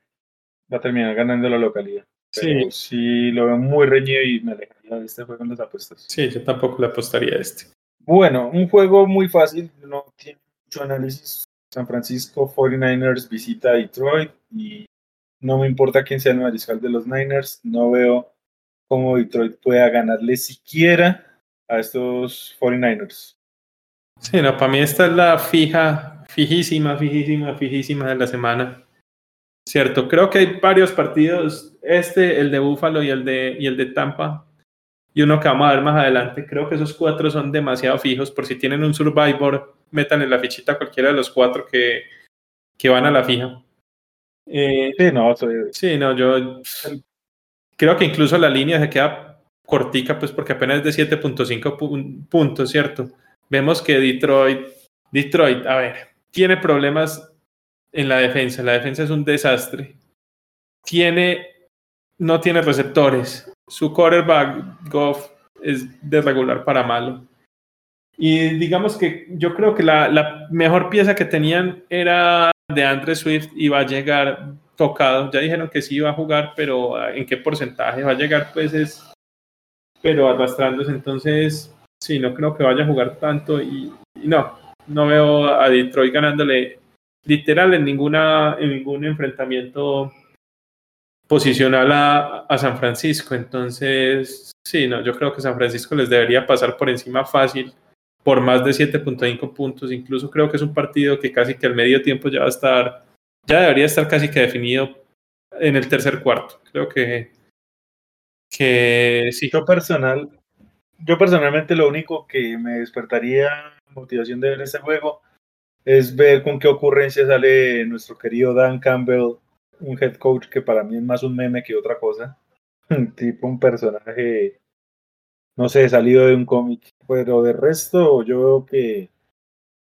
va a terminar ganando la localidad. sí. sí, lo veo muy reñido y me alejaría de este juego en las apuestas. Sí, yo tampoco le apostaría a este. Bueno, un juego muy fácil, no tiene mucho análisis. San Francisco 49ers visita a Detroit y no me importa quién sea el mariscal de los Niners, no veo cómo Detroit pueda ganarle siquiera a estos 49ers. Sí, no, para mí esta es la fija, fijísima, fijísima, fijísima de la semana. Cierto, creo que hay varios partidos, este, el de Buffalo y el de, y el de Tampa, y uno que vamos a ver más adelante. Creo que esos cuatro son demasiado fijos, por si tienen un Survivor, metan en la fichita cualquiera de los cuatro que, que van a la fija. Eh, sí, no, sí, no, yo creo que incluso la línea se queda cortica, pues porque apenas es de 7.5 puntos, ¿cierto? Vemos que Detroit, Detroit, a ver, tiene problemas en la defensa, la defensa es un desastre. Tiene, no tiene receptores. Su quarterback, Goff, es de regular para malo. Y digamos que yo creo que la, la mejor pieza que tenían era de Andre Swift y va a llegar tocado. Ya dijeron que sí iba a jugar, pero ah, en qué porcentaje va a llegar, pues es, pero arrastrándose. Entonces, sí, no creo que vaya a jugar tanto y, no, no veo a Detroit ganándole literal en ninguna en ningún enfrentamiento posicional a, a, San Francisco. Entonces, sí, no, yo creo que San Francisco les debería pasar por encima fácil por más de 7.5 puntos. Incluso creo que es un partido que casi que al medio tiempo ya va a estar, ya debería estar casi que definido en el tercer cuarto. Creo que, que sí. Yo personal, yo personalmente lo único que me despertaría motivación de ver este juego es ver con qué ocurrencia sale nuestro querido Dan Campbell, un head coach que para mí es más un meme que otra cosa. (laughs) tipo un personaje no sé, salido de un cómic. Pero de resto, yo veo que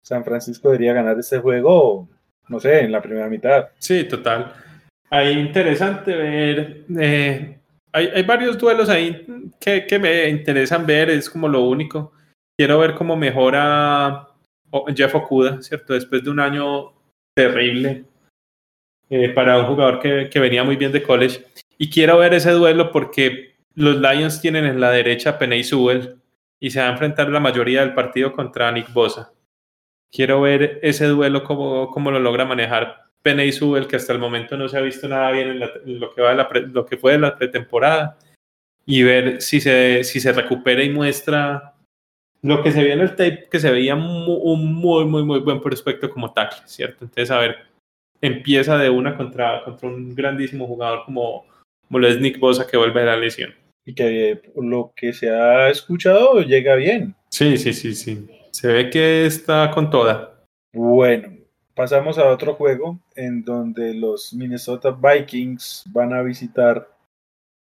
San Francisco debería ganar este juego, no sé, en la primera mitad. Sí, total. Ahí interesante ver. Eh, hay, varios duelos ahí que, me interesan ver, es como lo único. Quiero ver cómo mejora Jeff Okuda, ¿cierto? Después de un año terrible eh, para un jugador que, venía muy bien de college. Y quiero ver ese duelo porque los Lions tienen en la derecha Peney Sewell y se va a enfrentar la mayoría del partido contra Nick Bosa. Quiero ver ese duelo, cómo lo logra manejar Peney Sewell, que hasta el momento no se ha visto nada bien en, lo, que va lo que fue de la pretemporada, y ver si se, si se recupera y muestra lo que se vio en el tape, que se veía un muy, muy, muy buen prospecto como tackle, ¿cierto? Entonces, a ver, empieza de una contra, contra un grandísimo jugador como, como lo es Nick Bosa, que vuelve de la lesión y que lo que se ha escuchado llega bien. Sí, sí, sí, sí. Se ve que está con toda. Bueno, pasamos a otro juego en donde los Minnesota Vikings van a visitar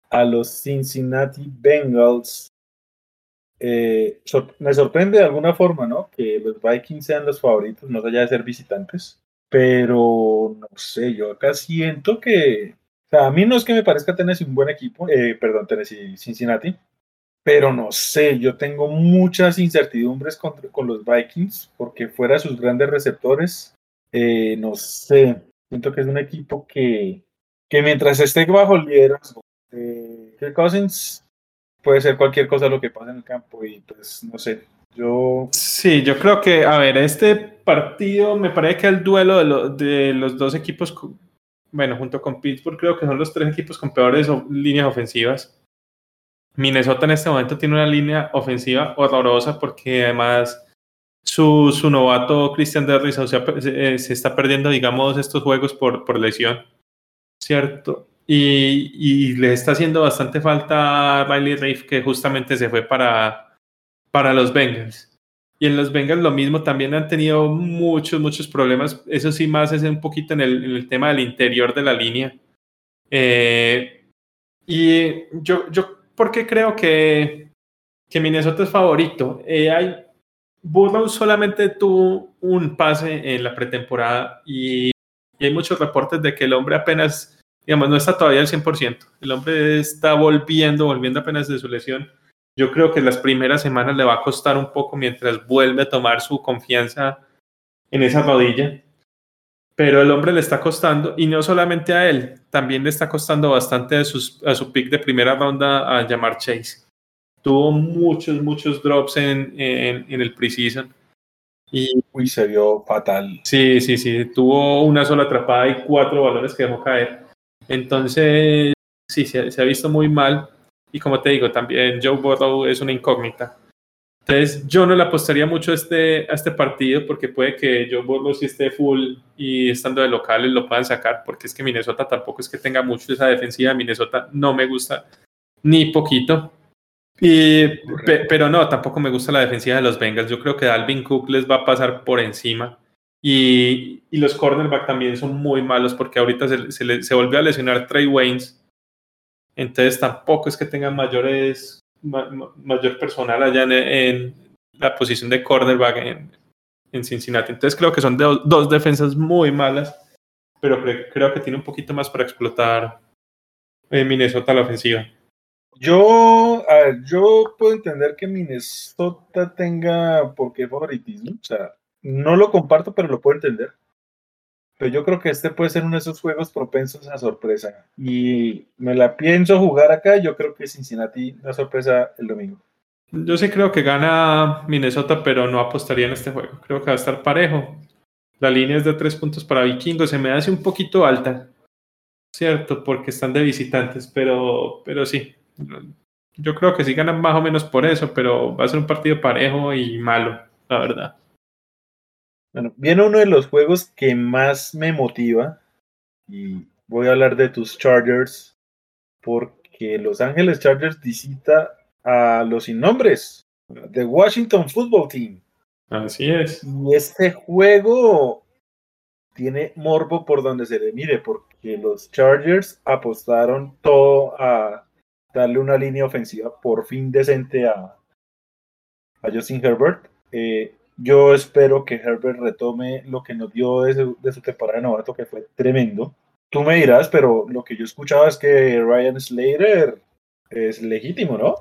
a los Cincinnati Bengals. Eh, me sorprende de alguna forma, ¿no? Que los Vikings sean los favoritos, más allá de ser visitantes. Pero no sé, yo acá siento que o sea, a mí no es que me parezca Tennessee un buen equipo, eh, perdón, Tennessee Cincinnati, pero no sé, yo tengo muchas incertidumbres con, con los Vikings, porque fuera sus grandes receptores, eh, no sé, siento que es un equipo que, que mientras esté bajo el liderazgo de Kirk Cousins, puede ser cualquier cosa lo que pase en el campo y pues no sé, yo... Sí, yo creo que, a ver, este partido me parece que el duelo de, de los dos equipos bueno, junto con Pittsburgh creo que son los tres equipos con peores líneas ofensivas. Minnesota en este momento tiene una línea ofensiva horrorosa porque además su, su novato Christian Derris sea, se, está perdiendo, digamos, estos juegos por, por lesión, ¿cierto? Y, y, le está haciendo bastante falta a Riley Reif que justamente se fue para, para los Bengals. Y en los Bengals lo mismo, también han tenido muchos, muchos problemas. Eso sí, más es un poquito en el, tema del interior de la línea. Eh, y yo, yo, ¿por qué creo que, que Minnesota es favorito? Eh, hay, Burrow solamente tuvo un pase en la pretemporada y, hay muchos reportes de que el hombre apenas, digamos, no está todavía al 100%. El hombre está volviendo, volviendo apenas de su lesión yo creo que las primeras semanas le va a costar un poco mientras vuelve a tomar su confianza en esa rodilla. Pero el hombre le está costando, y no solamente a él, también le está costando bastante a, sus, a su pick de primera ronda a llamar Chase. Tuvo muchos, muchos drops en, en, en el preseason. Y, Uy, se vio fatal. Sí, sí, sí. Tuvo una sola atrapada y cuatro balones que dejó caer. Entonces, sí, se, se ha visto muy mal. Y como te digo, también Joe Burrow es una incógnita. Entonces, yo no le apostaría mucho a este, a este partido porque puede que Joe Burrow si esté full y estando de locales lo puedan sacar, porque es que Minnesota tampoco es que tenga mucho esa defensiva. Minnesota no me gusta ni poquito. Y, pe, pero no, tampoco me gusta la defensiva de los Bengals. Yo creo que Dalvin Cook les va a pasar por encima. Y, y los cornerback también son muy malos porque ahorita se, se, se volvió a lesionar Trey Waynes entonces tampoco es que tengan mayores, ma, mayor personal allá en, en, la posición de cornerback en, en Cincinnati. Entonces creo que son de, dos defensas muy malas, pero creo, creo, que tiene un poquito más para explotar en Minnesota la ofensiva. Yo, a ver, yo puedo entender que Minnesota tenga por qué favoritismo, o sea, no lo comparto, pero lo puedo entender. pero yo creo que este puede ser uno de esos juegos propensos a sorpresa. Y me la pienso jugar acá, yo creo que Cincinnati la sorpresa el domingo. Yo sí creo que gana Minnesota, pero no apostaría en este juego. Creo que va a estar parejo. La línea es de tres puntos para Vikingos, se me hace un poquito alta, ¿cierto? Porque están de visitantes, pero, pero sí. Yo creo que sí ganan más o menos por eso, pero va a ser un partido parejo y malo, la verdad. Bueno, viene uno de los juegos que más me motiva y voy a hablar de tus Chargers porque Los Ángeles Chargers visita a los sin nombres, The Washington Football Team. Así es. Y este juego tiene morbo por donde se le mire, porque los Chargers apostaron todo a darle una línea ofensiva por fin decente a, a Justin Herbert. Eh, yo espero que Herbert retome lo que nos dio de su, temporada de novato, que fue tremendo. Tú me dirás, pero lo que yo escuchaba es que Ryan Slater es legítimo, ¿no?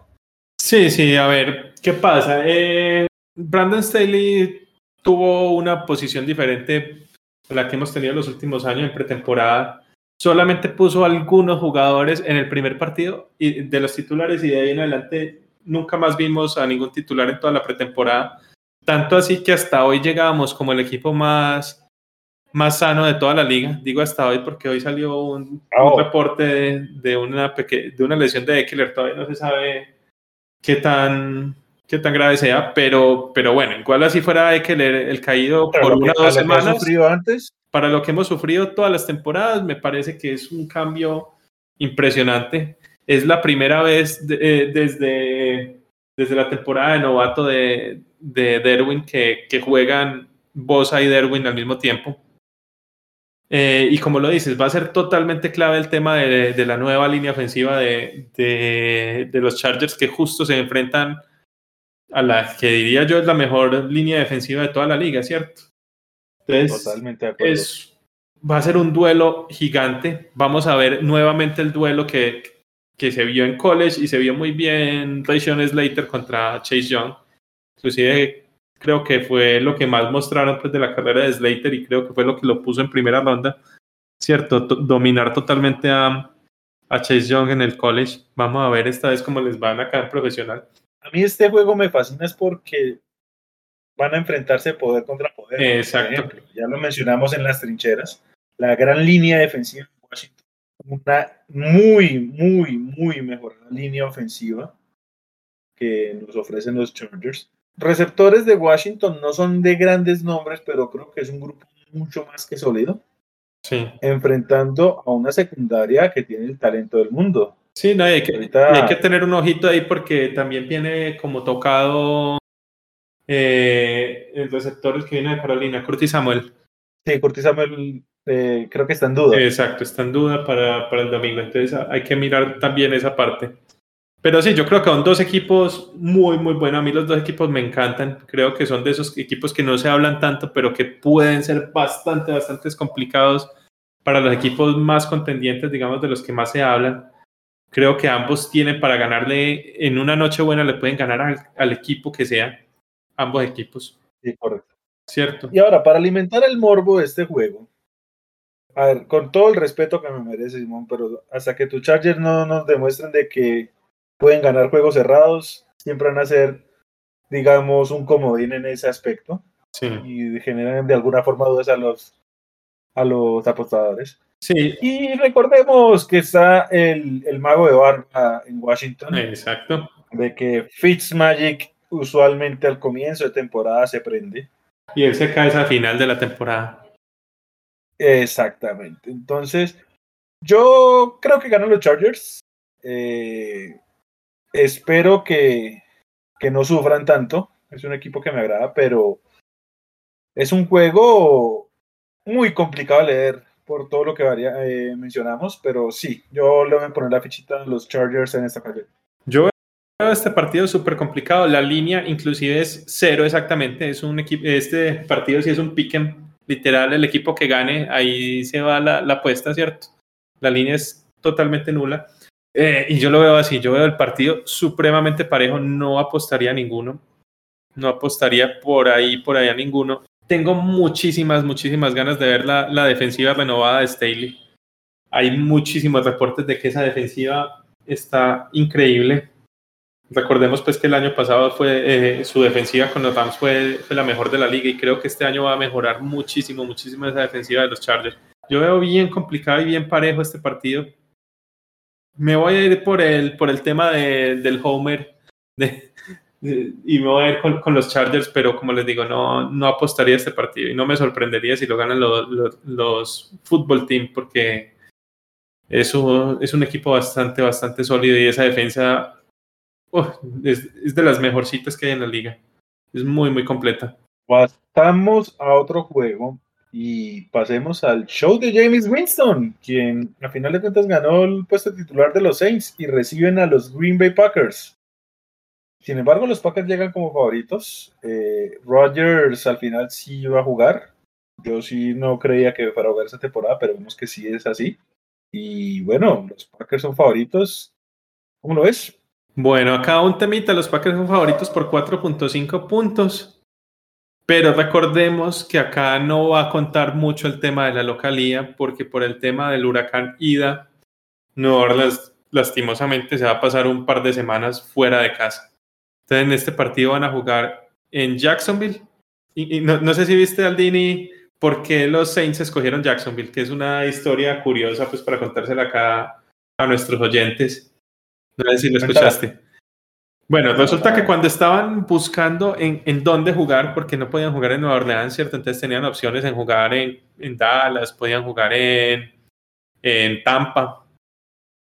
Sí, sí, a ver, ¿qué pasa? Eh, Brandon Staley tuvo una posición diferente a la que hemos tenido en los últimos años en pretemporada. Solamente puso algunos jugadores en el primer partido y de los titulares y de ahí en adelante nunca más vimos a ningún titular en toda la pretemporada. Tanto así que hasta hoy llegábamos como el equipo más, más sano de toda la liga. Digo hasta hoy porque hoy salió un, oh. reporte de, una de una lesión de Eckler. Todavía no se sabe qué tan, qué tan grave sea, pero, pero bueno, igual así fuera Eckler el caído por una o dos semanas. antes. Para lo que hemos sufrido todas las temporadas, me parece que es un cambio impresionante. Es la primera vez eh, desde, desde la temporada de novato de, de Derwin que, juegan Bosa y Derwin al mismo tiempo. Eh, y como lo dices, va a ser totalmente clave el tema de, de la nueva línea ofensiva de, de, los Chargers que justo se enfrentan a la que diría yo es la mejor línea defensiva de toda la liga, ¿cierto? Entonces, totalmente Es, va a ser un duelo gigante. Vamos a ver nuevamente el duelo que, que se vio en college y se vio muy bien Rayshon Slater contra Chase Young. Inclusive creo que fue lo que más mostraron pues, de la carrera de Slater y creo que fue lo que lo puso en primera ronda, ¿cierto? dominar totalmente a, a, Chase Young en el college. Vamos a ver esta vez cómo les van a caer profesional. A mí este juego me fascina es porque van a enfrentarse poder contra poder. Exacto. ya lo mencionamos en las trincheras. La gran línea defensiva de Washington. Una muy, muy, muy mejorada línea ofensiva que nos ofrecen los Chargers receptores de Washington no son de grandes nombres, pero creo que es un grupo mucho más que sólido. Sí. Enfrentando a una secundaria que tiene el talento del mundo. Sí, no, hay, que, hay que tener un ojito ahí porque también viene como tocado eh, el receptor que viene de Carolina, Curtis Samuel. Sí, Curtis Samuel eh, creo que está en duda. Exacto, está en duda para, para el domingo. Entonces hay que mirar también esa parte. Pero sí, yo creo que son dos equipos muy, muy buenos. A mí los dos equipos me encantan. Creo que son de esos equipos que no se hablan tanto, pero que pueden ser bastante, bastante complicados para los equipos más contendientes, digamos, de los que más se hablan. Creo que ambos tienen para ganarle en una noche buena, le pueden ganar al, equipo que sea, ambos equipos. Sí, correcto. Cierto. Y ahora, para alimentar el morbo de este juego, a ver, con todo el respeto que me merece, Simón, pero hasta que tu Chargers no nos demuestren de que pueden ganar juegos cerrados, siempre van a ser, digamos, un comodín en ese aspecto. Sí. Y generan de alguna forma dudas a los, a los apostadores. Sí. Y recordemos que está el, el mago de barba en Washington. Exacto. De que Fitzmagic usualmente al comienzo de temporada se prende. Y él se cae a final de la temporada. Exactamente. Entonces, yo creo que ganan los Chargers. Eh, Espero que, que no sufran tanto. Es un equipo que me agrada, pero es un juego muy complicado de leer por todo lo que varía, eh, mencionamos, pero sí, yo le voy a poner la fichita a los Chargers en esta ocasión. Yo este partido súper complicado, la línea inclusive es cero exactamente, es un equipo, este partido sí es un pick literal, el equipo que gane, ahí se va la, la apuesta, ¿cierto? La línea es totalmente nula. Eh, y yo lo veo así, yo veo el partido supremamente parejo, no apostaría a ninguno, no apostaría por ahí, por allá a ninguno. tengo muchísimas, muchísimas ganas de ver la, la defensiva renovada de Staley. Hay muchísimos reportes de que esa defensiva está increíble. Recordemos pues que el año pasado fue eh, su defensiva con los Rams fue, fue, la mejor de la liga y creo que este año va a mejorar muchísimo, muchísimo esa defensiva de los Chargers. Yo veo bien complicado y bien parejo este partido. Me voy a ir por el, por el tema de, del Homer de, y me voy a ir con, con, los Chargers, pero como les digo, no, no apostaría a este partido y no me sorprendería si lo ganan los, los, los Football Team porque es un, es un equipo bastante, bastante sólido y esa defensa es, de las mejorcitas que hay en la liga. Es muy, muy completa. Pasamos a otro juego y pasemos al show de James Winston, quien a final de cuentas ganó el puesto titular de los Saints y reciben a los Green Bay Packers. Sin embargo, los Packers llegan como favoritos. Eh, Rodgers al final sí iba a jugar. Yo sí no creía que fuera a jugar esa temporada, pero vemos que sí es así. Y bueno, los Packers son favoritos. ¿Cómo lo ves? Bueno, acá un temita, los Packers son favoritos por 4.5 puntos. Pero recordemos que acá no va a contar mucho el tema de la localía, porque por el tema del huracán Ida, Nueva Orleans lastimosamente se va a pasar un par de semanas fuera de casa. Entonces en este partido van a jugar en Jacksonville. Y, no, sé si viste, Aldini, por qué los Saints escogieron Jacksonville, que es una historia curiosa pues para contársela acá a nuestros oyentes. No sé si lo escuchaste. Bueno, resulta que cuando estaban buscando en, en, dónde jugar, porque no podían jugar en Nueva Orleans, ¿cierto? Entonces tenían opciones en jugar en, en Dallas, podían jugar en, en Tampa,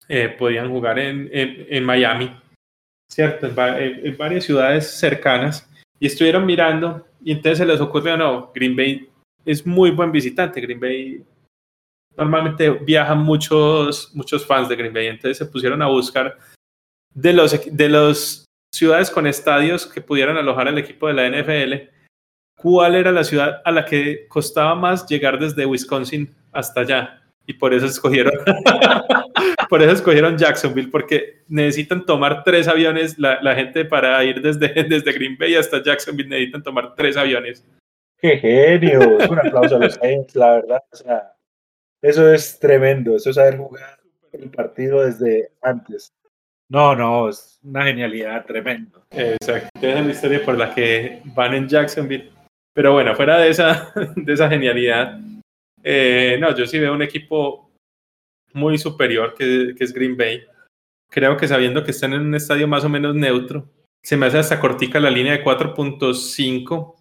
eh, podían jugar en, en Miami, ¿cierto? En, varias ciudades cercanas. Y estuvieron mirando y entonces se les ocurrió, no, Green Bay es muy buen visitante. Green Bay normalmente viajan muchos, muchos fans de Green Bay, entonces se pusieron a buscar de los, de los ciudades con estadios que pudieran alojar al equipo de la NFL, cuál era la ciudad a la que costaba más llegar desde Wisconsin hasta allá. Y por eso escogieron, (laughs) por eso escogieron Jacksonville, porque necesitan tomar tres aviones, la, gente para ir desde, (laughs) desde Green Bay hasta Jacksonville necesitan tomar tres aviones. ¡Qué genio! Un aplauso a los Saints, la verdad. Eso es tremendo, eso es saber jugar el partido desde antes. No, no, es una genialidad tremendo. Exacto. Esa es la historia por la que van en Jacksonville. Pero bueno, fuera de esa, (laughs) de esa genialidad, eh, no, yo sí veo un equipo muy superior que, que, es Green Bay. Creo que sabiendo que están en un estadio más o menos neutro, se me hace hasta cortica la línea de 4.5 Mm,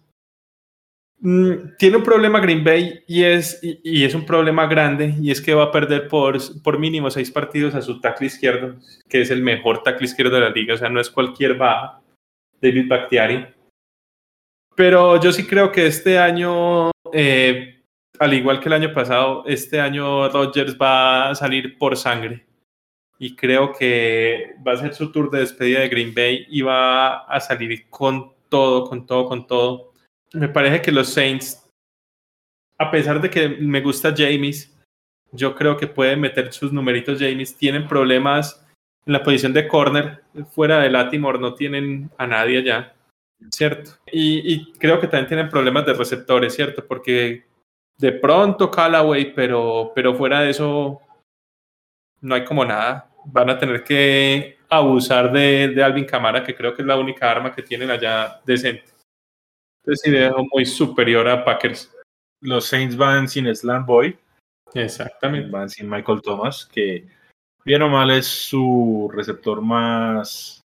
tiene un problema Green Bay y es, y, y, es un problema grande y es que va a perder por, por mínimo seis partidos a su tackle izquierdo, que es el mejor tackle izquierdo de la liga, o sea, no es cualquier baja, David Bakhtiari. Pero yo sí creo que este año, eh, al igual que el año pasado, este año Rodgers va a salir por sangre. Y creo que va a ser su tour de despedida de Green Bay y va a salir con todo, con todo, con todo me parece que los Saints, a pesar de que me gusta James, yo creo que pueden meter sus numeritos James, tienen problemas en la posición de corner, fuera de Latimore no tienen a nadie allá, ¿cierto? Y, creo que también tienen problemas de receptores, ¿cierto? Porque de pronto Callaway, pero, pero fuera de eso no hay como nada. Van a tener que abusar de, de Alvin Camara, que creo que es la única arma que tienen allá decente. Entonces sí veo muy superior a Packers. Los Saints van sin Slam Boy. Exactamente. Van sin Michael Thomas, que bien o mal es su receptor más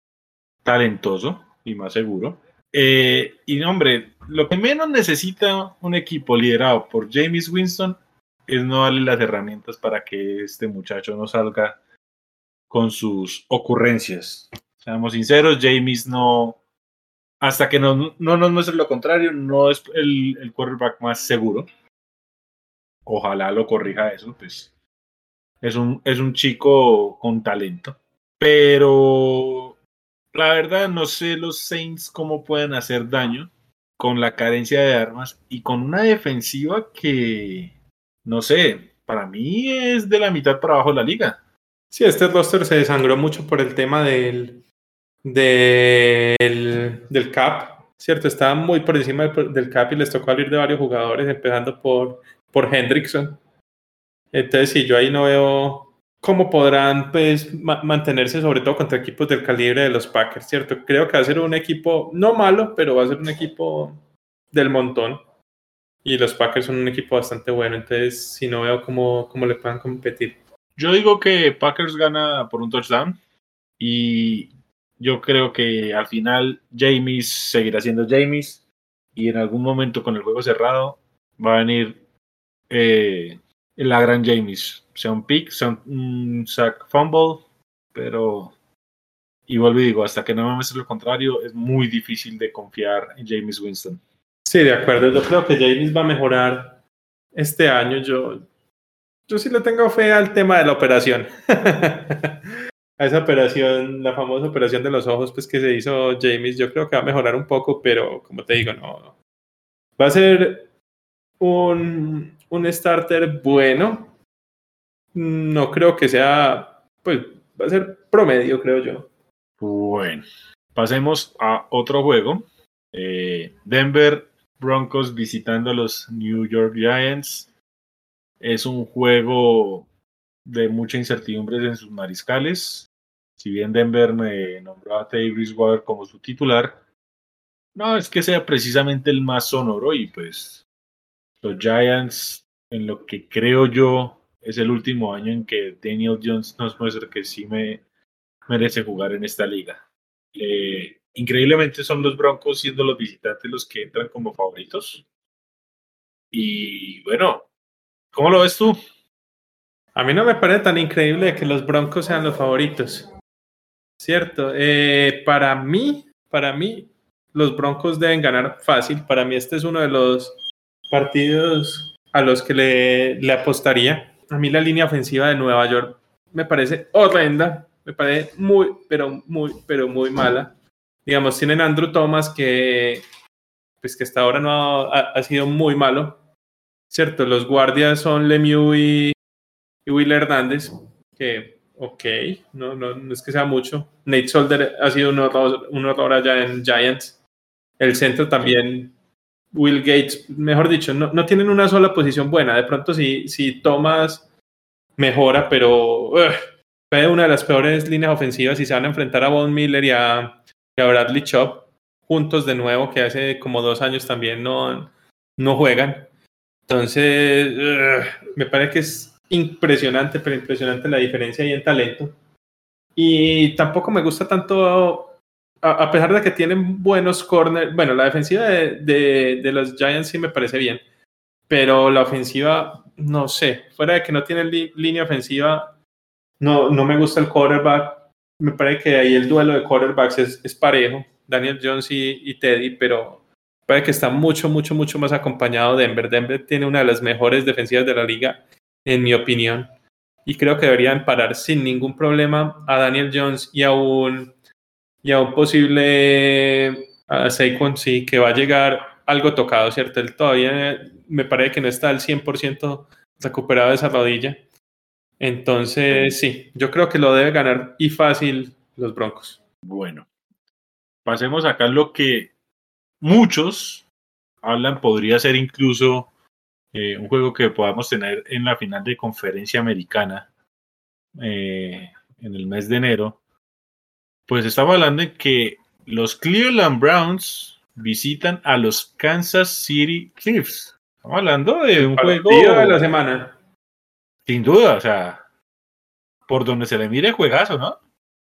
talentoso y más seguro. Eh, y hombre, lo que menos necesita un equipo liderado por James Winston es no darle las herramientas para que este muchacho no salga con sus ocurrencias. Seamos sinceros, James no, hasta que no, no nos muestre lo contrario, no es el, el quarterback más seguro. Ojalá lo corrija eso, pues es un, es un chico con talento. Pero la verdad no sé los Saints cómo pueden hacer daño con la carencia de armas y con una defensiva que, no sé, para mí es de la mitad para abajo de la liga. Sí, este roster se desangró mucho por el tema del, del, del cap, ¿cierto? Estaban muy por encima del, cap y les tocó abrir de varios jugadores, empezando por, por Hendrickson. Entonces, sí, yo ahí no veo cómo podrán pues, mantenerse, sobre todo contra equipos del calibre de los Packers, ¿cierto? Creo que va a ser un equipo no malo, pero va a ser un equipo del montón. Y los Packers son un equipo bastante bueno, entonces si no veo cómo, cómo le puedan competir. Yo digo que Packers gana por un touchdown y yo creo que al final James seguirá siendo James y en algún momento con el juego cerrado va a venir eh, la gran James, sea un pick, sea un sack fumble, pero y vuelvo digo, hasta que no me muestre lo contrario, es muy difícil de confiar en James Winston. Sí, de acuerdo. Yo creo que James va a mejorar este año. Yo, yo sí le tengo fe al tema de la operación. (laughs) esa operación, la famosa operación de los ojos, pues que se hizo James, yo creo que va a mejorar un poco, pero como te digo, no. Va a ser un, un starter bueno. No creo que sea, pues va a ser promedio, creo yo. Bueno, pasemos a otro juego. Eh, Denver Broncos visitando a los New York Giants. Es un juego de mucha incertidumbre en sus mariscales. Si bien Denver me nombró a Teddy Bridgewater como su titular, no es que sea precisamente el más sonoro y pues los Giants, en lo que creo yo, es el último año en que Daniel Jones nos muestra que sí me merece jugar en esta liga. Eh, increíblemente son los Broncos siendo los visitantes los que entran como favoritos. Y bueno, ¿cómo lo ves tú? A mí no me parece tan increíble que los Broncos sean los favoritos. Cierto. Eh, para mí, para mí, los Broncos deben ganar fácil. Para mí este es uno de los partidos a los que le, apostaría. A mí la línea ofensiva de Nueva York me parece horrenda. Me parece muy, pero muy, pero muy mala digamos, tienen Andrew Thomas que, pues que hasta ahora no ha, sido muy malo, ¿cierto? Los guardias son Lemieux y, Will Hernández, que, ok, no, no, es que sea mucho. Nate Solder ha sido un horror, un horror allá en Giants. El centro también, Will Gates, mejor dicho, no, no tienen una sola posición buena. De pronto, si, si Thomas mejora, pero fue una de las peores líneas ofensivas y se van a enfrentar a Von Miller y a, a Bradley Chop juntos de nuevo, que hace como dos años también no, no juegan. Entonces, me parece que es impresionante, pero impresionante la diferencia ahí en talento. Y tampoco me gusta tanto, a, pesar de que tienen buenos corners, bueno, la defensiva de, de, de, los Giants sí me parece bien, pero la ofensiva, no sé, fuera de que no tienen línea ofensiva, no, no me gusta el quarterback, me parece que ahí el duelo de quarterbacks es, parejo, Daniel Jones y, Teddy, pero parece que está mucho, mucho, mucho más acompañado Denver. Denver tiene una de las mejores defensivas de la liga, en mi opinión, y creo que deberían parar sin ningún problema a Daniel Jones y a un, y a un posible a Saquon, sí, que va a llegar algo tocado, ¿cierto? Él todavía me parece que no está al 100% recuperado de esa rodilla. Entonces, sí, yo creo que lo debe ganar y fácil los Broncos. Bueno, pasemos acá lo que muchos hablan, podría ser incluso eh, un juego que podamos tener en la final de conferencia americana eh, en el mes de enero. Pues estamos hablando de que los Cleveland Browns visitan a los Kansas City Chiefs. Estamos hablando de un juego de la semana. Sin duda, o sea, por donde se le mire juegazo, ¿no?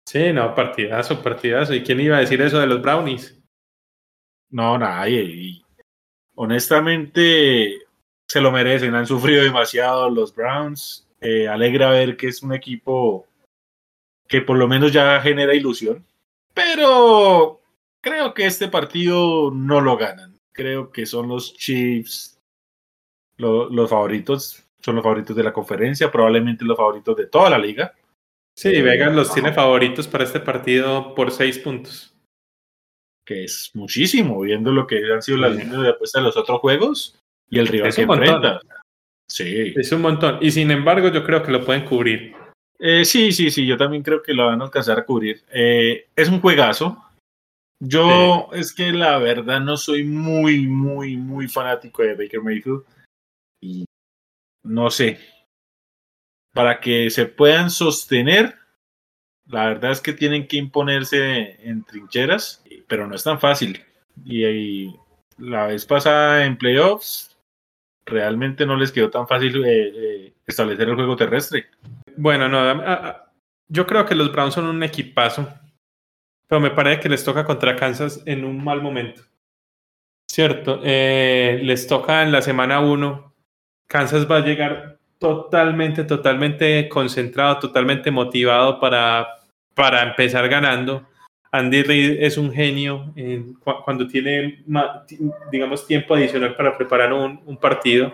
Sí, no, partidazo, partidazo. ¿Y quién iba a decir eso de los Brownies? No, nadie. Honestamente, se lo merecen. Han sufrido demasiado los Browns. Eh, alegra ver que es un equipo que por lo menos ya genera ilusión. Pero creo que este partido no lo ganan. Creo que son los Chiefs los favoritos son los favoritos de la conferencia, probablemente los favoritos de toda la liga. Sí, eh, Vegas los tiene favoritos para este partido por seis puntos. Que es muchísimo, viendo lo que han sido las líneas de apuesta de los otros juegos y el rival que enfrenta. Sí. Es un montón. Y sin embargo, yo creo que lo pueden cubrir. Eh, sí, sí, sí, yo también creo que lo van a alcanzar a cubrir. Eh, es un juegazo. Yo es que la verdad no soy muy, muy, muy fanático de Baker Mayfield. Y no sé. Para que se puedan sostener, la verdad es que tienen que imponerse en trincheras, pero no es tan fácil. Y, la vez pasada en playoffs, realmente no les quedó tan fácil eh, eh, establecer el juego terrestre. Bueno, no, yo creo que los Browns son un equipazo pero me parece que les toca contra Kansas en un mal momento. Cierto, eh, les toca en la semana 1. Kansas va a llegar totalmente, totalmente concentrado, totalmente motivado para, para empezar ganando. Andy Reid es un genio cuando tiene, digamos, tiempo adicional para preparar un, un partido.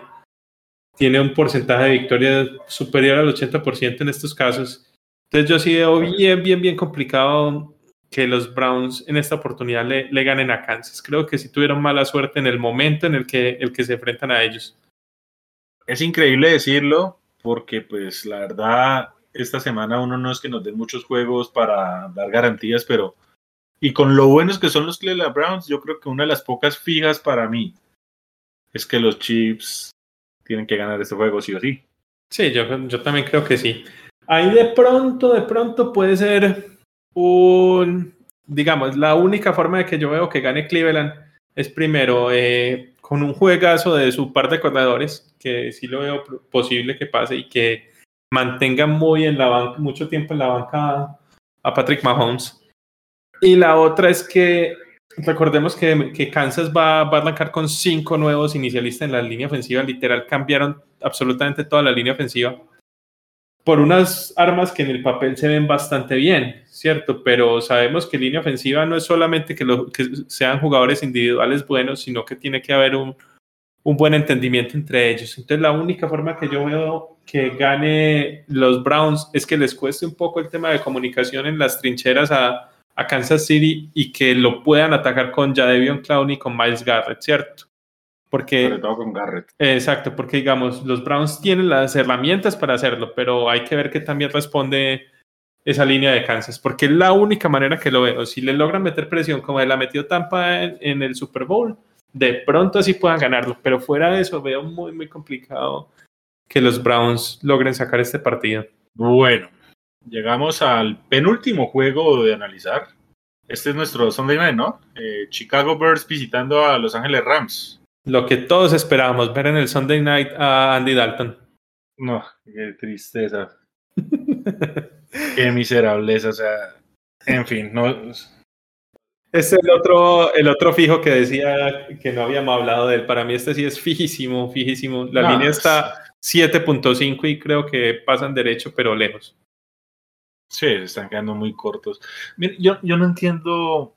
Tiene un porcentaje de victoria superior al 80% en estos casos. Entonces yo sí veo bien, bien, bien complicado que los Browns en esta oportunidad le, le, ganen a Kansas. Creo que si tuvieron mala suerte en el momento en el que, el que se enfrentan a ellos. Es increíble decirlo porque pues la verdad esta semana uno no es que nos den muchos juegos para dar garantías, pero y con lo buenos que son los Cleveland Browns, yo creo que una de las pocas fijas para mí es que los Chiefs tienen que ganar este juego sí o sí. Sí, yo, yo también creo que sí. Ahí de pronto, de pronto puede ser un, digamos, la única forma de que yo veo que gane Cleveland es primero eh, con un juegazo de su par de corredores, que sí lo veo posible que pase y que mantenga muy en la banca, mucho tiempo en la banca a Patrick Mahomes. Y la otra es que recordemos que, que Kansas va, va, a arrancar con cinco nuevos inicialistas en la línea ofensiva, literal cambiaron absolutamente toda la línea ofensiva por unas armas que en el papel se ven bastante bien, ¿cierto? Pero sabemos que línea ofensiva no es solamente que, que sean jugadores individuales buenos, sino que tiene que haber un, un, buen entendimiento entre ellos. Entonces la única forma que yo veo que gane los Browns es que les cueste un poco el tema de comunicación en las trincheras a, a Kansas City y que lo puedan atacar con Jadevion Clowney y con Miles Garrett, ¿cierto? Porque, Sobre todo con Garrett. Exacto, porque digamos, los Browns tienen las herramientas para hacerlo, pero hay que ver que también responde esa línea de Kansas, porque es la única manera que lo veo. Si le logran meter presión como él la metió Tampa en, el Super Bowl, de pronto así puedan ganarlo, pero fuera de eso veo muy, muy complicado que los Browns logren sacar este partido. Bueno, llegamos al penúltimo juego de analizar. Este es nuestro Sunday Night, ¿no? Eh, Chicago Bears visitando a Los Ángeles Rams. Lo que todos esperábamos ver en el Sunday night a Andy Dalton. No, qué tristeza. (laughs) qué miserableza, o sea, en fin, no. Este es el otro, el otro fijo que decía que no habíamos hablado de él. Para mí este sí es fijísimo, fijísimo. La línea está 7.5 y creo que pasan derecho, pero lejos. Sí, están quedando muy cortos. Mira, yo, yo no entiendo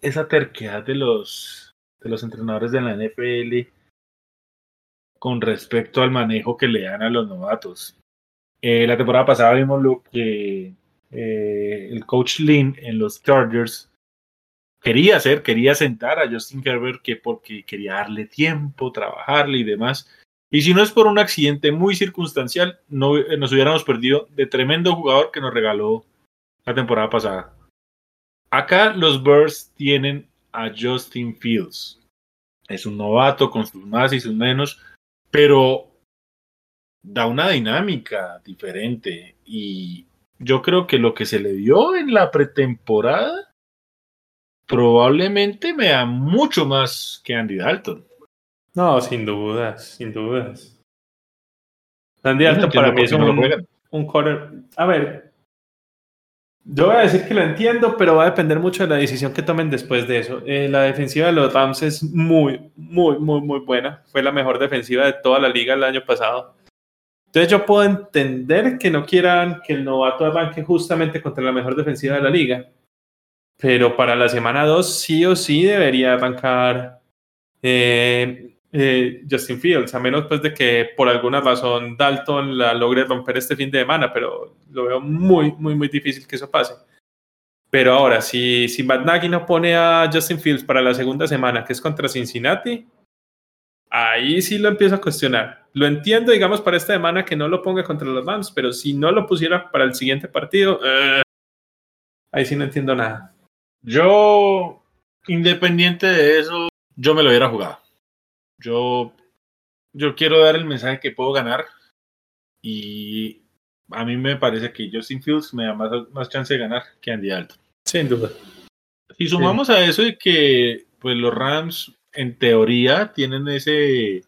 esa terquedad de los de los entrenadores de la NFL con respecto al manejo que le dan a los novatos. Eh, la temporada pasada vimos lo que eh, el coach Lynn en los Chargers quería hacer, quería sentar a Justin Herbert que porque quería darle tiempo, trabajarle y demás. Y si no es por un accidente muy circunstancial, no, eh, nos hubiéramos perdido de tremendo jugador que nos regaló la temporada pasada. Acá los Bears tienen a Justin Fields. Es un novato con sus más y sus menos, pero da una dinámica diferente y yo creo que lo que se le dio en la pretemporada probablemente me da mucho más que Andy Dalton. No, sin dudas, sin dudas. Andy Dalton para mí es un, un A ver, yo voy a decir que lo entiendo, pero va a depender mucho de la decisión que tomen después de eso. Eh, la defensiva de los Rams es muy, muy, muy, muy buena. Fue la mejor defensiva de toda la liga el año pasado. Entonces yo puedo entender que no quieran que el novato arranque justamente contra la mejor defensiva de la liga. Pero para la semana 2 sí o sí debería arrancar eh, eh, Justin Fields, a menos pues de que por alguna razón Dalton la logre romper este fin de semana, pero lo veo muy, muy, muy difícil que eso pase. Pero ahora, si, si Matt Nagy no pone a Justin Fields para la segunda semana, que es contra Cincinnati, ahí sí lo empiezo a cuestionar. Lo entiendo, digamos, para esta semana que no lo ponga contra los Rams, pero si no lo pusiera para el siguiente partido, eh, ahí sí no entiendo nada. Yo independiente de eso, yo me lo hubiera jugado. Yo, yo quiero dar el mensaje que puedo ganar y a mí me parece que Justin Fields me da más, más chance de ganar que Andy Dalton. Sin duda. Si sumamos a eso de que pues los Rams en teoría tienen ese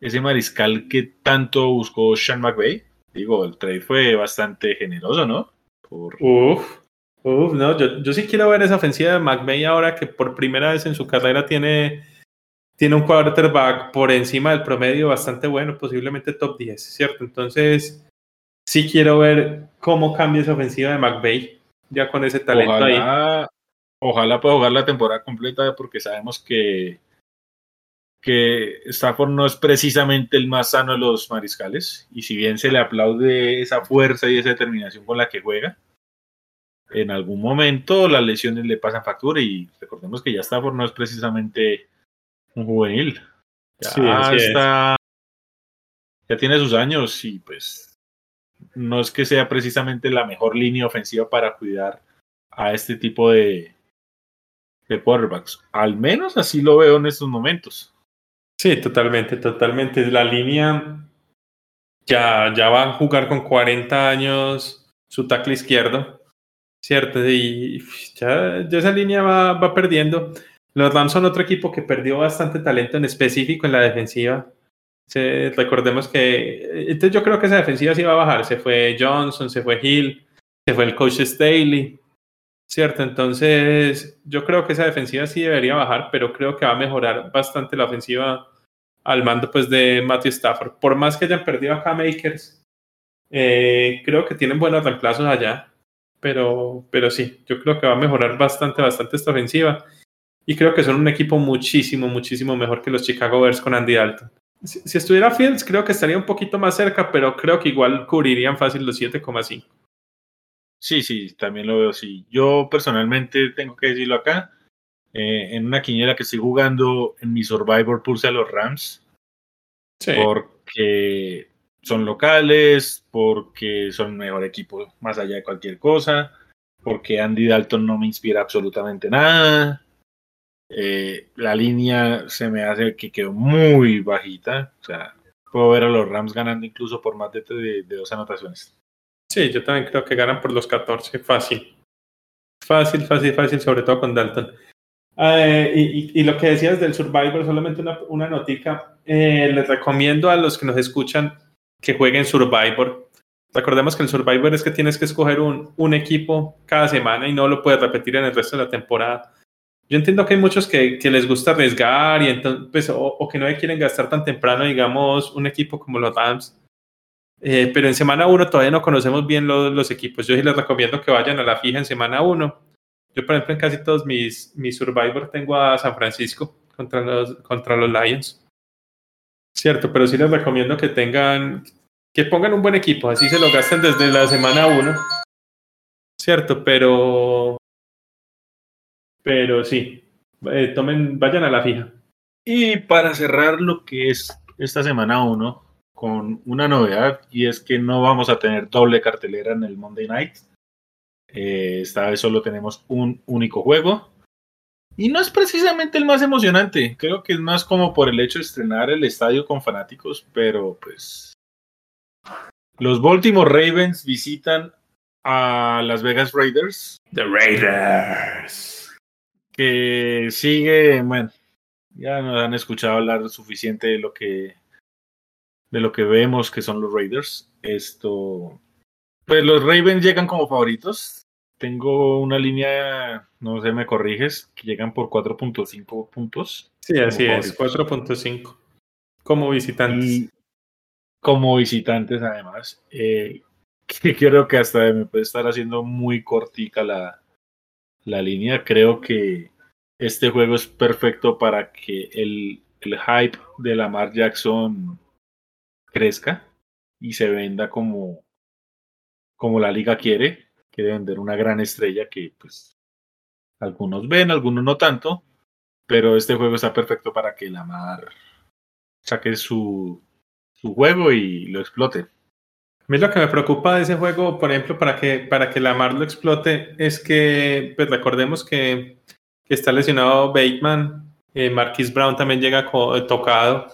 ese mariscal que tanto buscó Sean McVay, digo, el trade fue bastante generoso, ¿no? Por... Uf, uf, no, yo, yo sí quiero ver esa ofensiva de McVay ahora que por primera vez en su carrera tiene tiene un quarterback por encima del promedio bastante bueno, posiblemente top 10, ¿cierto? Entonces, sí quiero ver cómo cambia esa ofensiva de McVeigh ya con ese talento ahí. Ojalá pueda jugar la temporada completa porque sabemos que, que Stafford no es precisamente el más sano de los mariscales y si bien se le aplaude esa fuerza y esa determinación con la que juega, en algún momento las lesiones le pasan factura y recordemos que ya Stafford no es precisamente un juvenil. Ya está. Ya tiene sus años y pues no es que sea precisamente la mejor línea ofensiva para cuidar a este tipo de, de quarterbacks. Al menos así lo veo en estos momentos. Sí, totalmente, totalmente. La línea ya, ya va a jugar con 40 años su tackle izquierdo, ¿cierto? Y ya, ya esa línea va, va perdiendo. Los Rams son otro equipo que perdió bastante talento en específico en la defensiva. recordemos que. Entonces, yo creo que esa defensiva sí va a bajar. Se fue Johnson, se fue Hill, se fue el coach Staley. ¿Cierto? Entonces, yo creo que esa defensiva sí debería bajar, pero creo que va a mejorar bastante la ofensiva al mando pues, de Matthew Stafford. Por más que hayan perdido acá Makers, eh, creo que tienen buenos reemplazos allá. Pero, pero sí, yo creo que va a mejorar bastante, bastante esta ofensiva. Y creo que son un equipo muchísimo, muchísimo mejor que los Chicago Bears con Andy Dalton. Si, estuviera Fields, creo que estaría un poquito más cerca, pero creo que igual cubrirían fácil los 7,5. Sí, sí, también lo veo así. Yo personalmente tengo que decirlo acá. Eh, en una quiniela que estoy jugando en mi Survivor pulse a los Rams. Sí. Porque son locales, porque son mejor equipo más allá de cualquier cosa, porque Andy Dalton no me inspira absolutamente nada. Eh, la línea se me hace que quedó muy bajita. O sea, puedo ver a los Rams ganando incluso por más de, dos anotaciones. Sí, yo también creo que ganan por los 14, fácil. Fácil, fácil, fácil, sobre todo con Dalton. Eh, y, lo que decías del Survivor, solamente una, una notica. Eh, les recomiendo a los que nos escuchan que jueguen Survivor. Recordemos que el Survivor es que tienes que escoger un, un equipo cada semana y no lo puedes repetir en el resto de la temporada. Yo entiendo que hay muchos que, les gusta arriesgar y entonces, pues, o, que no quieren gastar tan temprano, digamos, un equipo como los Rams. Eh, pero en semana 1 todavía no conocemos bien los, los, equipos. Yo sí les recomiendo que vayan a la fija en semana 1. Yo, por ejemplo, en casi todos mis, mis Survivor tengo a San Francisco contra los, contra los Lions. Cierto, pero sí les recomiendo que tengan, que pongan un buen equipo, así se lo gasten desde la semana 1. Cierto, pero pero sí, eh, tomen, vayan a la fija. Y para cerrar lo que es esta semana 1, con una novedad, y es que no vamos a tener doble cartelera en el Monday Night. Eh, esta vez solo tenemos un único juego. Y no es precisamente el más emocionante. Creo que es más como por el hecho de estrenar el estadio con fanáticos, pero pues. Los Baltimore Ravens visitan a Las Vegas Raiders. The Raiders que sigue, bueno, ya nos han escuchado hablar suficiente de lo que de lo que vemos que son los Raiders. Esto, pues los Ravens llegan como favoritos. Tengo una línea, no sé, me corriges, que llegan por 4.5 puntos. Sí, así es, 4.5 como visitantes. como visitantes, además. Eh, (laughs) que creo que hasta me puede estar haciendo muy cortica la, la línea. Creo que este juego es perfecto para que el, el hype de Lamar Jackson crezca y se venda como, como la liga quiere. Quiere vender una gran estrella que pues algunos ven, algunos no tanto, pero este juego está perfecto para que Lamar saque su, su juego y lo explote. A mí lo que me preocupa de ese juego, por ejemplo, para que, para que Lamar lo explote, es que pues, recordemos que que está lesionado Bateman, eh, Marquis Brown también llega tocado.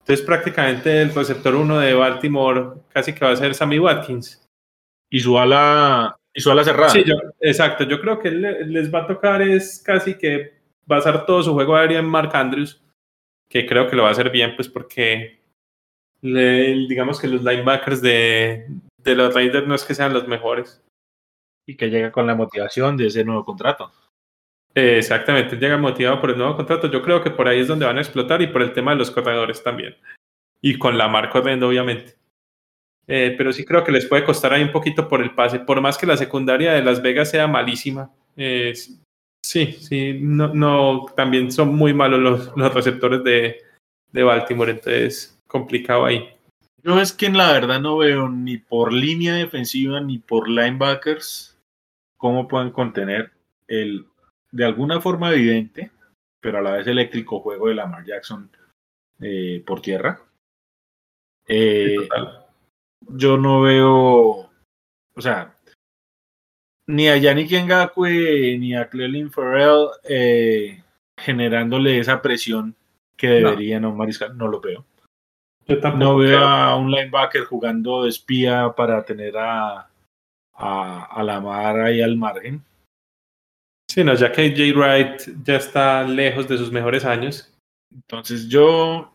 Entonces prácticamente el receptor 1 de Baltimore casi que va a ser Sammy Watkins. Y su ala, y su ala cerrada. Sí, exacto. Yo creo que les va a tocar es casi que basar todo su juego aéreo en Mark Andrews, que creo que lo va a hacer bien, pues porque digamos que los linebackers de, de los Raiders no es que sean los mejores. Y que llega con la motivación de ese nuevo contrato. Exactamente, llega motivado por el nuevo contrato. Yo creo que por ahí es donde van a explotar y por el tema de los corredores también. Y con la marca corriendo, obviamente. Eh, pero sí creo que les puede costar ahí un poquito por el pase. Por más que la secundaria de Las Vegas sea malísima. Sí, sí, no, no, también son muy malos los, los receptores de, de Baltimore. Entonces, complicado ahí. Yo es que la verdad no veo ni por línea defensiva ni por linebackers cómo pueden contener el, de alguna forma evidente, pero a la vez eléctrico juego de Lamar Jackson eh, por tierra. Eh, yo no veo, o sea, ni a Yannick Ngakwe ni a Clelin Farrell eh, generándole esa presión que deberían no. a Mariscal, no lo veo no veo a un linebacker jugando de espía para tener a, a, la mar ahí al margen. Sí, no, ya que Jay Wright ya está lejos de sus mejores años. Entonces yo,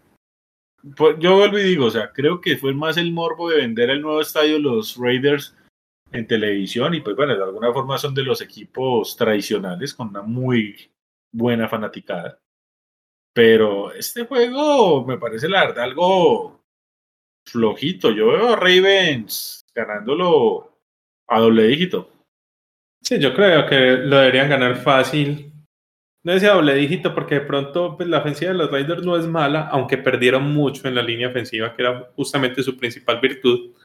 pues, yo vuelvo y digo, o sea, creo que fue más el morbo de vender el nuevo estadio los Raiders en televisión y pues bueno, de alguna forma son de los equipos tradicionales con una muy buena fanaticada. Pero este juego me parece la verdad algo flojito. Yo veo a Ravens ganándolo a doble dígito. Sí, yo creo que lo deberían ganar fácil. No decía doble dígito porque de pronto pues, la ofensiva de los Raiders no es mala, aunque perdieron mucho en la línea ofensiva, que era justamente su principal virtud.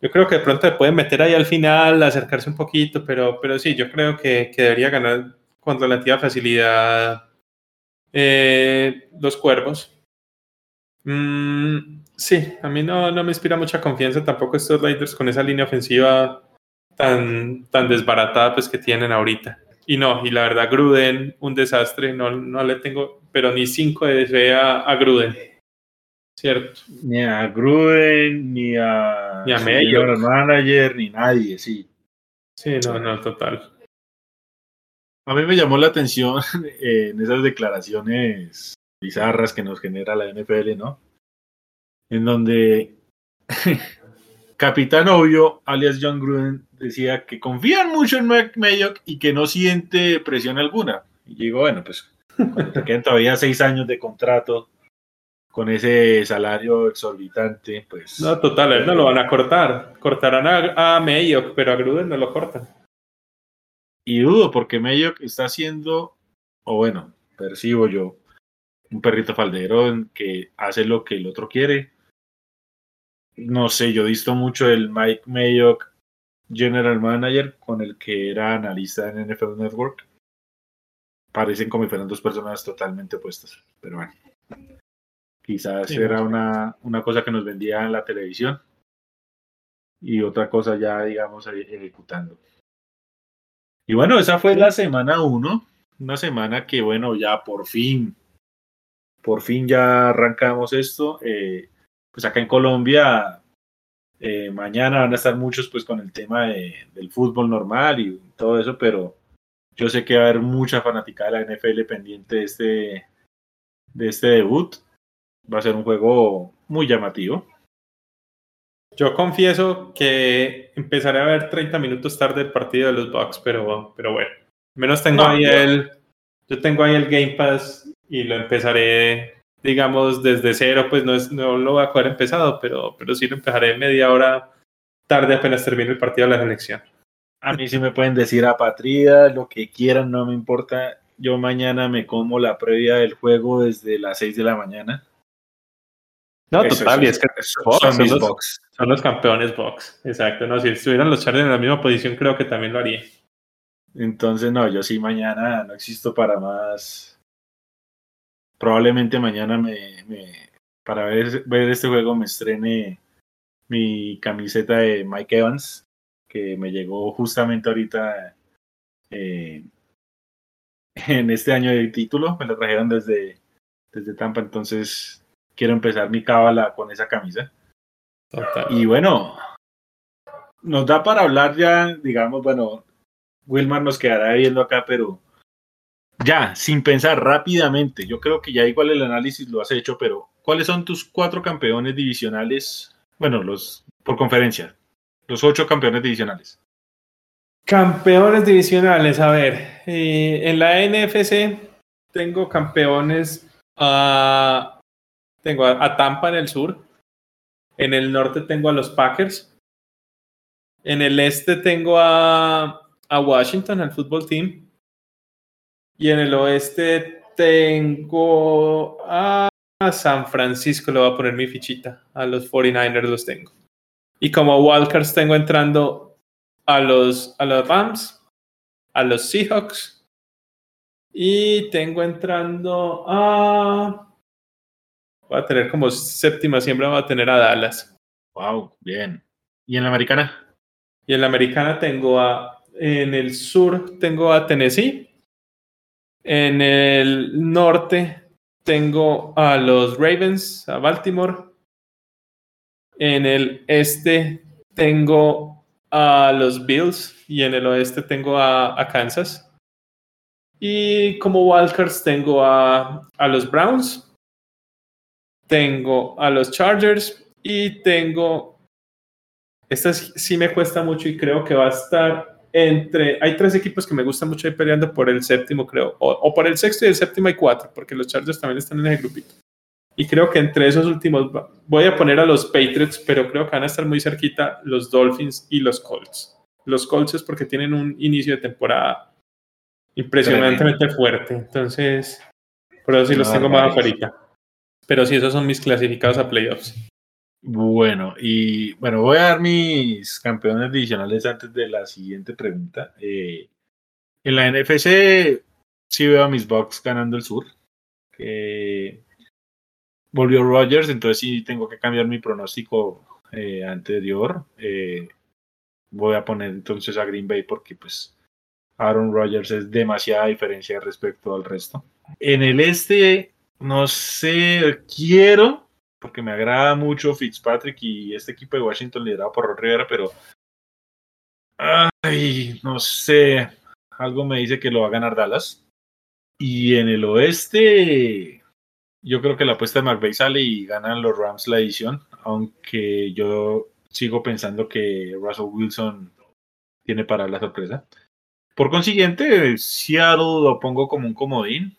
Yo creo que de pronto pueden meter ahí al final, acercarse un poquito, pero, pero sí, yo creo que, que debería ganar con relativa facilidad eh, los cuervos. Mm, sí, a mí no, no me inspira mucha confianza tampoco estos Raiders con esa línea ofensiva tan, tan desbaratada pues, que tienen ahorita. Y no, y la verdad, Gruden, un desastre, no, no le tengo, pero ni cinco de fe a, Gruden. ¿Cierto? Ni a Gruden, ni a, ni a Mayor. manager, ni nadie, sí. Sí, no, no, total. A mí me llamó la atención (laughs) en esas declaraciones bizarras que nos genera la NFL, ¿no? En donde Capitán Obvio, alias John Gruden, decía que confían mucho en Mac Mayock y que no siente presión alguna. Y digo, bueno, pues te quedan todavía seis años de contrato con ese salario exorbitante, pues... No, total, él no lo van a cortar. Cortarán a, a Mayock, pero a Gruden no lo cortan. Y dudo porque Mayock está haciendo, o bueno, percibo yo, un perrito faldero que hace lo que el otro quiere. No sé, yo he visto mucho el Mike Mayock General Manager con el que era analista en NFL Network. Parecen como si fueran dos personas totalmente opuestas, pero bueno. Quizás era una, una cosa que nos vendía en la televisión y otra cosa ya, digamos, ejecutando. Y bueno, esa fue la semana uno, una semana que bueno, ya por fin, por fin ya arrancamos esto. Eh, pues acá en Colombia, eh, mañana van a estar muchos pues con el tema de, del fútbol normal y todo eso, pero yo sé que va a haber mucha fanática de la NFL pendiente de este, de este debut. Va a ser un juego muy llamativo. Yo confieso que empezaré a ver 30 minutos tarde el partido de los Bucks, pero, pero bueno, menos tengo ahí el, yo tengo ahí el Game Pass y lo empezaré, digamos, desde cero, pues no, es, no lo voy a coger empezado, pero, pero sí lo empezaré media hora tarde apenas termine el partido de la selección. A mí sí me pueden decir a Patria, lo que quieran, no me importa. Yo mañana me como la previa del juego desde las 6 de la mañana. No, total, y es que son, los, son, los, campeones box. Exacto, no, si estuvieran los Chargers en la misma posición, creo que también lo haría. Entonces, no, yo sí mañana no existo para más. Probablemente mañana me, me para ver, ver este juego me estrene mi camiseta de Mike Evans, que me llegó justamente ahorita eh, en este año de título, me la trajeron desde, desde Tampa, entonces quiero empezar mi cábala con esa camisa. Y bueno, nos da para hablar ya, digamos, bueno, Wilmar nos quedará viendo acá, pero ya, sin pensar rápidamente, yo creo que ya igual el análisis lo has hecho, pero ¿cuáles son tus cuatro campeones divisionales? Bueno, los por conferencia, los ocho campeones divisionales. Campeones divisionales, a ver, eh, en la NFC tengo campeones a, tengo a, Tampa en el sur, en el norte tengo a los Packers, en el este tengo a, a Washington, al fútbol team, y en el oeste tengo a San Francisco, le voy a poner mi fichita. A los 49ers los tengo. Y como wildcards tengo entrando a los, a los Rams, a los Seahawks. Y tengo entrando a... Voy a tener como séptima siembra, voy a tener a Dallas. Wow, bien. ¿Y en la americana? Y en la americana tengo a... En el sur tengo a Tennessee. En el norte tengo a los Ravens, a Baltimore. En el este tengo a los Bills y en el oeste tengo a, Kansas. Y como wildcards tengo a, a los Browns, tengo a los Chargers y tengo... Esta sí me cuesta mucho y creo que va a estar entre, hay tres equipos que me gustan mucho ahí peleando por el séptimo, creo, o, por el sexto y el séptimo hay cuatro, porque los Chargers también están en ese grupito. Y creo que entre esos últimos voy a poner a los Patriots, pero creo que van a estar muy cerquita los Dolphins y los Colts. Los Colts es porque tienen un inicio de temporada impresionantemente fuerte. Entonces, por eso sí los tengo más afuera. Pero sí, esos son mis clasificados a playoffs. Bueno, y bueno, voy a dar mis campeones divisionales antes de la siguiente pregunta. Eh, en la NFC sí veo a mis Bucks ganando el sur. volvió Rogers, entonces sí tengo que cambiar mi pronóstico eh, anterior. Eh, voy a poner entonces a Green Bay porque pues Aaron Rodgers es demasiada diferencia respecto al resto. En el este, no sé, quiero porque me agrada mucho Fitzpatrick y este equipo de Washington liderado por Rod Rivera, pero. Ay, no sé. Algo me dice que lo va a ganar Dallas. Y en el oeste, yo creo que la apuesta de McVeigh sale y ganan los Rams la edición, aunque yo sigo pensando que Russell Wilson tiene para la sorpresa. Por consiguiente, Seattle lo pongo como un comodín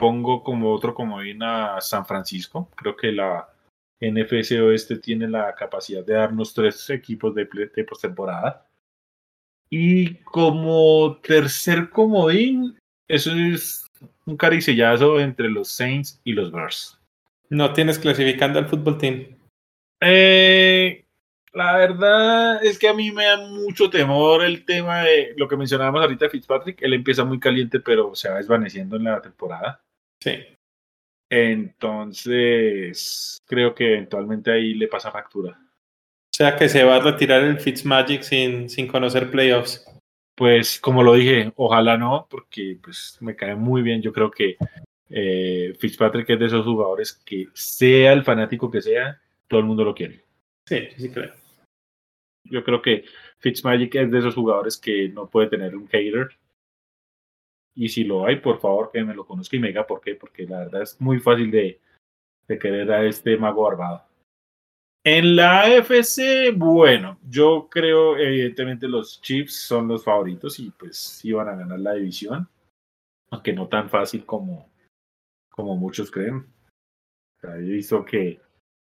pongo como otro comodín a San Francisco. Creo que la NFC Oeste tiene la capacidad de darnos tres equipos de, de postemporada. Y como tercer comodín, eso es un caricellazo entre los Saints y los Bears. ¿No tienes clasificando al fútbol team? Eh, la verdad es que a mí me da mucho temor el tema de lo que mencionábamos ahorita de Fitzpatrick. Él empieza muy caliente, pero se va desvaneciendo en la temporada. Sí. Entonces, creo que eventualmente ahí le pasa factura. O sea que se va a retirar el Fitzmagic sin, sin conocer playoffs. Pues como lo dije, ojalá no, porque pues me cae muy bien. Yo creo que eh, Fitzpatrick es de esos jugadores que sea el fanático que sea, todo el mundo lo quiere. Sí, sí creo. Yo creo que Fitzmagic es de esos jugadores que no puede tener un hater y si lo hay, por favor que me lo conozca y me diga por qué, porque la verdad es muy fácil de, de querer a este mago barbado. En la AFC, bueno, yo creo evidentemente los Chiefs son los favoritos y pues iban a ganar la división, aunque no tan fácil como, como muchos creen. He visto que,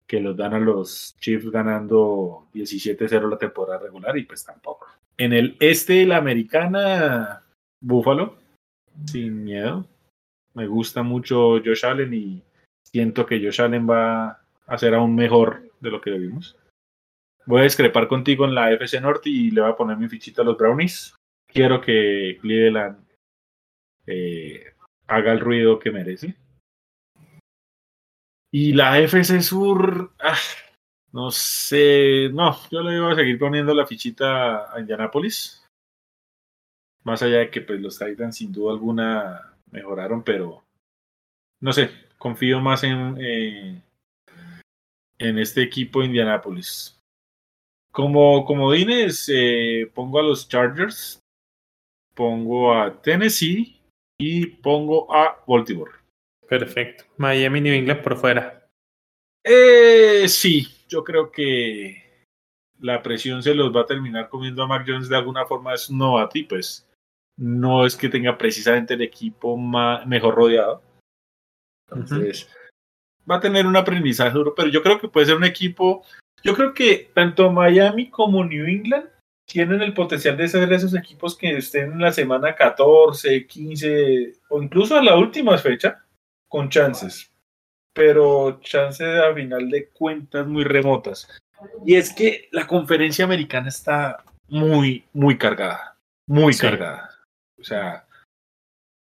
que los dan a los Chiefs ganando 17-0 la temporada regular y pues tampoco. En el este de la americana, Buffalo, sin miedo. Me gusta mucho Josh Allen y siento que Josh Allen va a ser aún mejor de lo que vimos. Voy a discrepar contigo en la FC Norte y le voy a poner mi fichita a los Brownies. Quiero que Cleveland eh, haga el ruido que merece. Y la FC Sur, ah, no sé, no, yo le voy a seguir poniendo la fichita a Indianapolis. Más allá de que pues, los Titans sin duda alguna mejoraron, pero no sé, confío más en, eh, en este equipo de Indianapolis. Como comodines, eh, pongo a los Chargers, pongo a Tennessee y pongo a Baltimore. Perfecto. Miami, New England por fuera. Eh, sí, yo creo que la presión se los va a terminar comiendo a Mac Jones de alguna forma. Es novato y pues no es que tenga precisamente el equipo más, mejor rodeado. Entonces, va a tener un aprendizaje duro, pero yo creo que puede ser un equipo. Yo creo que tanto Miami como New England tienen el potencial de ser esos equipos que estén en la semana 14, 15 o incluso a la última fecha con chances, pero chances a final de cuentas muy remotas. Y es que la conferencia americana está muy, muy cargada, muy cargada. O sea,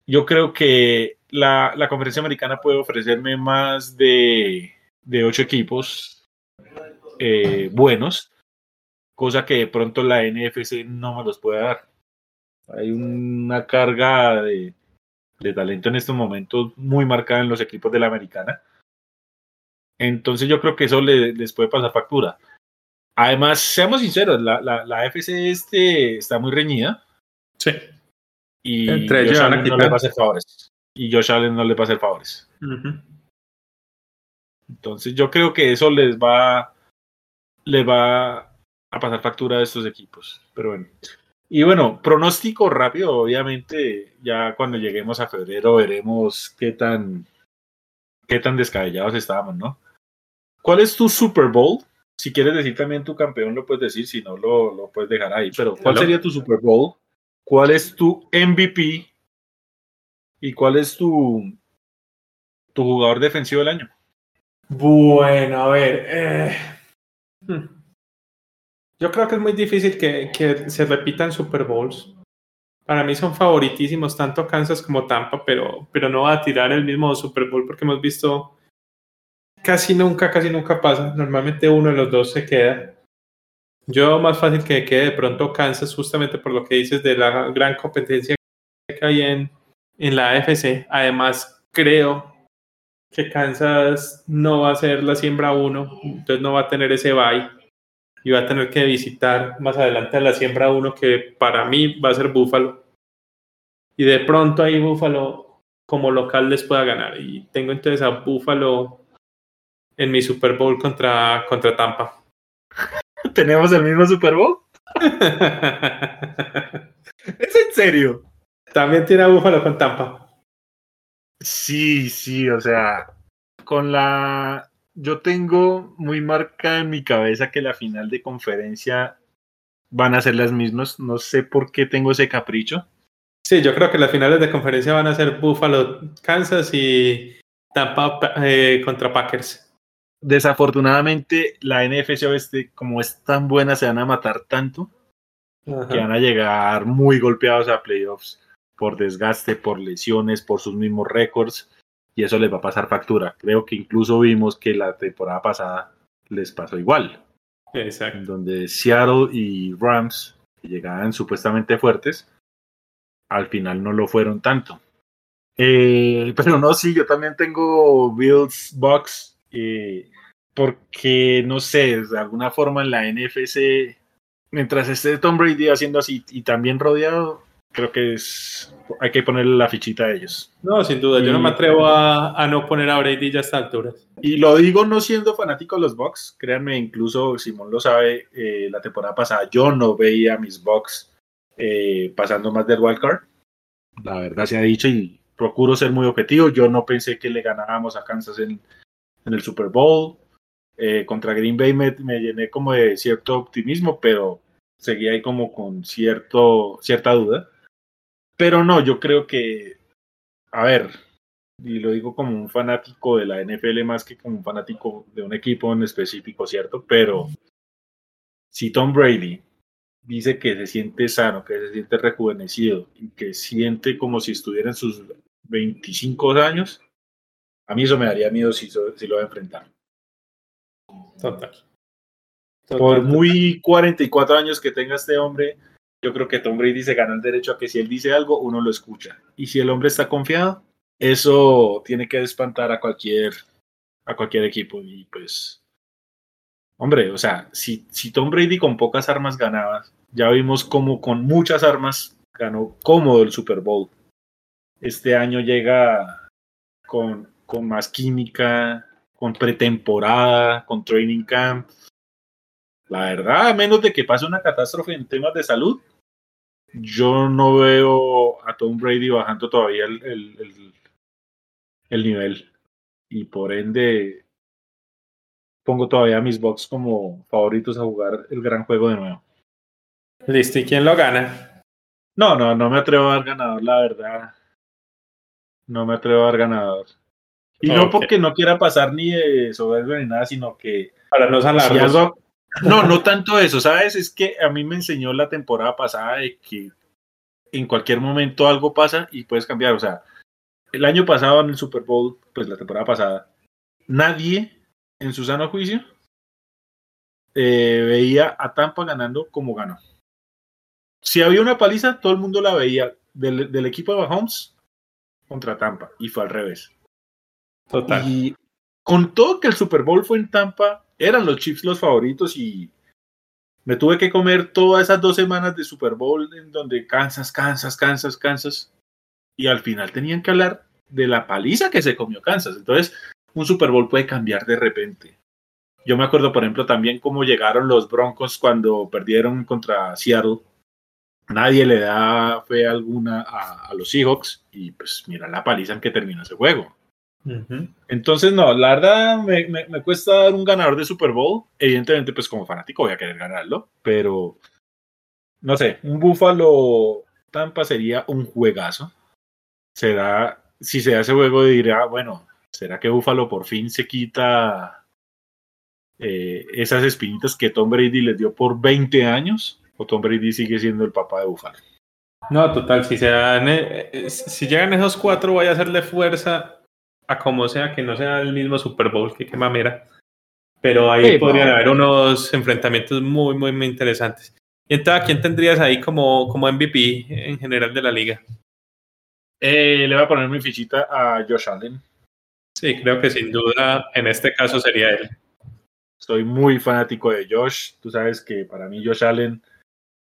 yo creo que la, la, conferencia americana puede ofrecerme más de, de ocho equipos eh, buenos, cosa que de pronto la NFC no me los puede dar. Hay una carga de, de talento en estos momentos muy marcada en los equipos de la americana. Entonces yo creo que eso les puede pasar factura. Además, seamos sinceros, la, la, la FC este está muy reñida. Sí. Y Entre Josh Allen no le va a hacer favores. Y Josh Allen no le va a hacer favores. Entonces yo creo que eso les va, les va a pasar factura a estos equipos. Pero bueno. Y bueno, pronóstico rápido, obviamente, ya cuando lleguemos a febrero veremos qué tan, qué tan descabellados estábamos, ¿no? ¿Cuál es tu Super Bowl? Si quieres decir también tu campeón, lo puedes decir, si no, lo, lo puedes dejar ahí. Pero, ¿cuál sería tu Super Bowl? ¿Cuál es tu MVP? ¿Y cuál es tu, tu jugador defensivo del año? Bueno, a ver. Eh, hmm. Yo creo que es muy difícil que, que, se repitan Super Bowls. Para mí son favoritísimos tanto Kansas como Tampa, pero, pero no va a tirar el mismo Super Bowl porque hemos visto casi nunca, casi nunca pasa. Normalmente uno de los dos se queda. Yo más fácil que quede de pronto Kansas justamente por lo que dices de la gran competencia que hay en, en la AFC. Además, creo que Kansas no va a ser la siembra uno, entonces no va a tener ese bye y va a tener que visitar más adelante a la siembra uno que para mí va a ser Buffalo. Y de pronto ahí Buffalo como local les pueda ganar. Y tengo entonces a Buffalo en mi Super Bowl contra, contra Tampa. ¿Tenemos el mismo Super Bowl? (laughs) ¿Es en serio? También tiene a Búfalo con Tampa. Sí, sí, o sea, con la... Yo tengo muy marcada en mi cabeza que la final de conferencia van a ser las mismas. No sé por qué tengo ese capricho. Sí, yo creo que las finales de conferencia van a ser Buffalo, Kansas y Tampa eh, contra Packers desafortunadamente la NFC Oeste, como es tan buena, se van a matar tanto que van a llegar muy golpeados a playoffs por desgaste, por lesiones, por sus mismos récords y eso les va a pasar factura. Creo que incluso vimos que la temporada pasada les pasó igual. Exacto. Donde Seattle y Rams, que llegaban supuestamente fuertes, al final no lo fueron tanto. Eh, (laughs) pero no, sí, yo también tengo Bills, Bucks, eh, porque no sé, de alguna forma en la NFC, mientras esté Tom Brady haciendo así y también rodeado, creo que es hay que ponerle la fichita a ellos. No, sin duda, yo no me atrevo a, no poner a Brady ya a esta altura. Y lo digo no siendo fanático de los Bucks, créanme, incluso Simón lo sabe, eh, la temporada pasada yo no veía a mis Bucks eh, pasando más del wild card. La verdad se ha dicho y procuro ser muy objetivo. Yo no pensé que le ganábamos a Kansas en, en el Super Bowl. Eh, contra Green Bay me, llené como de cierto optimismo, pero seguía ahí como con cierto, cierta duda. Pero no, yo creo que, a ver, y lo digo como un fanático de la NFL más que como un fanático de un equipo en específico, ¿cierto? Pero si Tom Brady dice que se siente sano, que se siente rejuvenecido y que siente como si estuviera en sus 25 años, a mí eso me daría miedo si, si lo va a enfrentar. Total. Por muy 44 años que tenga este hombre, yo creo que Tom Brady se gana el derecho a que si él dice algo, uno lo escucha. Y si el hombre está confiado, eso tiene que espantar a cualquier, a cualquier equipo. Y pues, hombre, o sea, si, si Tom Brady con pocas armas ganaba, ya vimos como con muchas armas ganó cómodo el Super Bowl. Este año llega con, con más química, con pretemporada, con training camp. La verdad, a menos de que pase una catástrofe en temas de salud, yo no veo a Tom Brady bajando todavía el, el, el, nivel. Y por ende, pongo todavía a mis Bucks como favoritos a jugar el gran juego de nuevo. Listo, ¿y quién lo gana? No, no, no me atrevo a dar ganador, la verdad. No me atrevo a dar ganador. Y no porque no quiera pasar ni de soberbio ni nada, sino que. Para no salarnos. No, no tanto eso, ¿sabes? Es que a mí me enseñó la temporada pasada de que en cualquier momento algo pasa y puedes cambiar. O sea, el año pasado en el Super Bowl, pues la temporada pasada, nadie en su sano juicio eh, veía a Tampa ganando como ganó. Si había una paliza, todo el mundo la veía del, del equipo de Mahomes contra Tampa y fue al revés. Total. Y con todo que el Super Bowl fue en Tampa, eran los Chiefs los favoritos y me tuve que comer todas esas dos semanas de Super Bowl en donde Kansas, Kansas, Kansas, Kansas. Y al final tenían que hablar de la paliza que se comió Kansas. Entonces, un Super Bowl puede cambiar de repente. Yo me acuerdo, por ejemplo, también cómo llegaron los Broncos cuando perdieron contra Seattle. Nadie le da fe alguna a, a los Seahawks y pues mira la paliza en que terminó ese juego. Entonces, no, la verdad me, me, cuesta dar un ganador de Super Bowl. Evidentemente, pues como fanático voy a querer ganarlo, pero no sé, un Búfalo Tampa sería un juegazo. Será, si se hace juego, dirá, bueno, ¿será que Búfalo por fin se quita eh, esas espinitas que Tom Brady les dio por 20 años? ¿O Tom Brady sigue siendo el papá de Búfalo? No, total, si se dan, eh, eh, si llegan esos cuatro, voy a hacerle fuerza a como sea, que no sea el mismo Super Bowl que qué mamera. Pero ahí podrían haber unos enfrentamientos muy, muy, muy interesantes. ¿Y entonces a quién tendrías ahí como, como MVP en general de la liga? Eh, le voy a poner mi fichita a Josh Allen. Sí, creo que sin duda en este caso sería él. Soy muy fanático de Josh. Tú sabes que para mí Josh Allen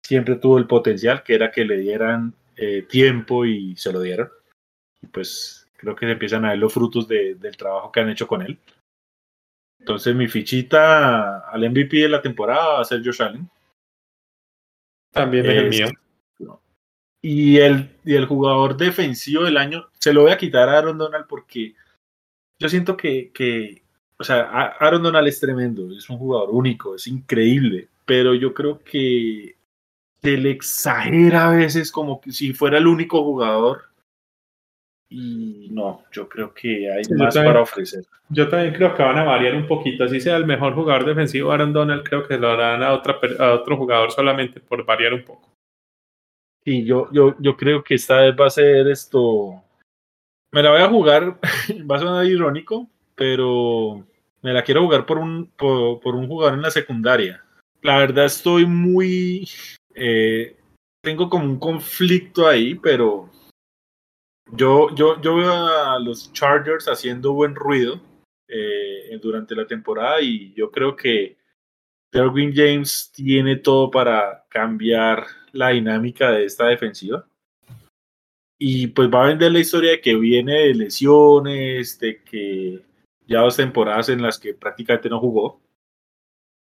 siempre tuvo el potencial, que era que le dieran eh, tiempo y se lo dieron. Y pues creo que se empiezan a ver los frutos de, del trabajo que han hecho con él. Entonces mi fichita al MVP de la temporada va a ser Josh Allen. También es, el mío. Y el, y el jugador defensivo del año, se lo voy a quitar a Aaron Donald porque yo siento que, que, o sea, Aaron Donald es tremendo, es un jugador único, es increíble, pero yo creo que se le exagera a veces como que si fuera el único jugador y no, yo creo que hay más para ofrecer. Yo también creo que van a variar un poquito. Así sea el mejor jugador defensivo, Aaron Donald, creo que lo harán a, otra, a otro jugador solamente por variar un poco. Y yo, yo, yo creo que esta vez va a ser esto. Me la voy a jugar, (laughs) va a sonar irónico, pero me la quiero jugar por un, por, por un jugador en la secundaria. La verdad estoy muy... Eh, tengo como un conflicto ahí, pero yo, yo, yo veo a los Chargers haciendo buen ruido eh, durante la temporada y yo creo que Derwin James tiene todo para cambiar la dinámica de esta defensiva. Y pues va a vender la historia de que viene de lesiones, de que ya dos temporadas en las que prácticamente no jugó.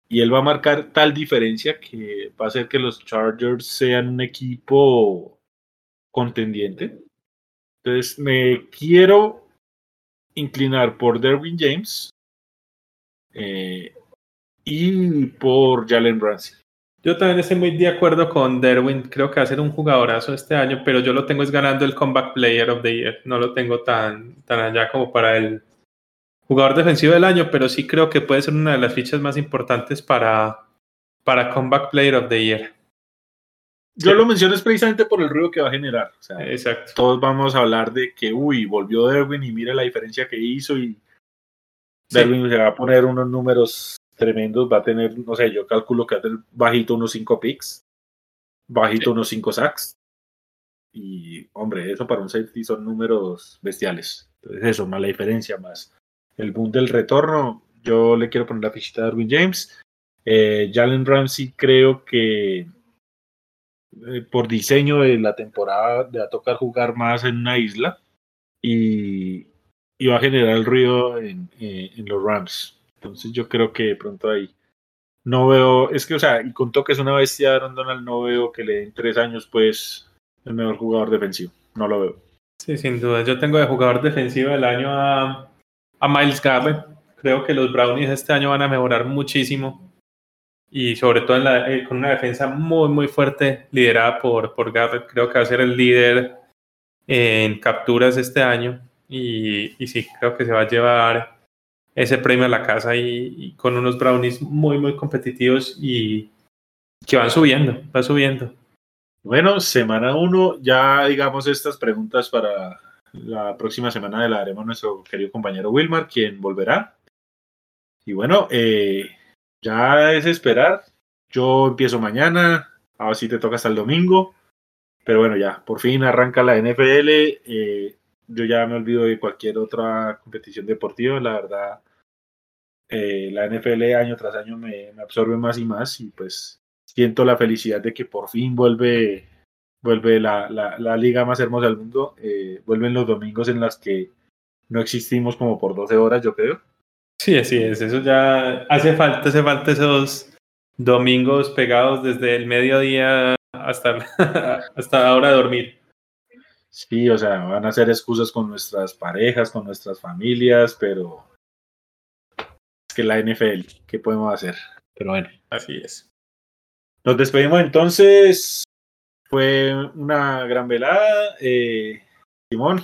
Y él va a marcar tal diferencia que va a hacer que los Chargers sean un equipo contendiente. Entonces me quiero inclinar por Derwin James eh, y por Jalen Ramsey. Yo también estoy muy de acuerdo con Derwin. Creo que va a ser un jugadorazo este año, pero yo lo tengo es ganando el Comeback Player of the Year. No lo tengo tan, tan allá como para el jugador defensivo del año, pero sí creo que puede ser una de las fichas más importantes para, para Comeback Player of the Year. Yo lo menciono precisamente por el ruido que va a generar. Exacto. Todos vamos a hablar de que, uy, volvió Derwin y mira la diferencia que hizo y Derwin se va a poner unos números tremendos, va a tener, no sé, yo calculo que va a tener bajito unos 5 picks. bajito unos 5 sacks. Y, hombre, eso para un safety son números bestiales. Entonces, eso, más la diferencia, más el boom del retorno. Yo le quiero poner la fichita de Darwin James. Eh, Jalen Ramsey creo que eh, por diseño de la temporada le va a tocar jugar más en una isla y, y va a generar el ruido en, eh, en, los Rams. Entonces yo creo que de pronto ahí no veo, es que, o sea, y con que es una bestia Aaron Donald, no veo que le den tres años, pues, el mejor jugador defensivo. No lo veo. Sí, sin duda. Yo tengo de jugador defensivo del año a, a Miles Garrett. Creo que los Brownies este año van a mejorar muchísimo. Y sobre todo eh, con una defensa muy, muy fuerte, liderada por, por Garrett. Creo que va a ser el líder en capturas este año. Y, y sí, creo que se va a llevar ese premio a la casa y, y con unos Brownies muy, muy competitivos y que van subiendo, va subiendo. Bueno, semana uno, ya digamos estas preguntas para la próxima semana la haremos nuestro querido compañero Wilmar, quien volverá. Y bueno, eh, ya es esperar. Yo empiezo mañana, a ver si te toca hasta el domingo. Pero bueno, ya, por fin arranca la NFL. Eh, yo ya me olvido de cualquier otra competición deportiva. La verdad, eh, la NFL año tras año me, me absorbe más y más. Y pues siento la felicidad de que por fin vuelve, vuelve la, la, la liga más hermosa del mundo. Eh, vuelven los domingos en las que no existimos como por 12 horas, yo creo. Sí, así es. Eso ya hace falta, hace falta esos domingos pegados desde el mediodía hasta, (laughs) hasta la hora de dormir. Sí, o sea, van a ser excusas con nuestras parejas, con nuestras familias, pero es que la NFL, ¿qué podemos hacer? Pero bueno. Así es. Nos despedimos entonces. Fue una gran velada. Eh, Simón,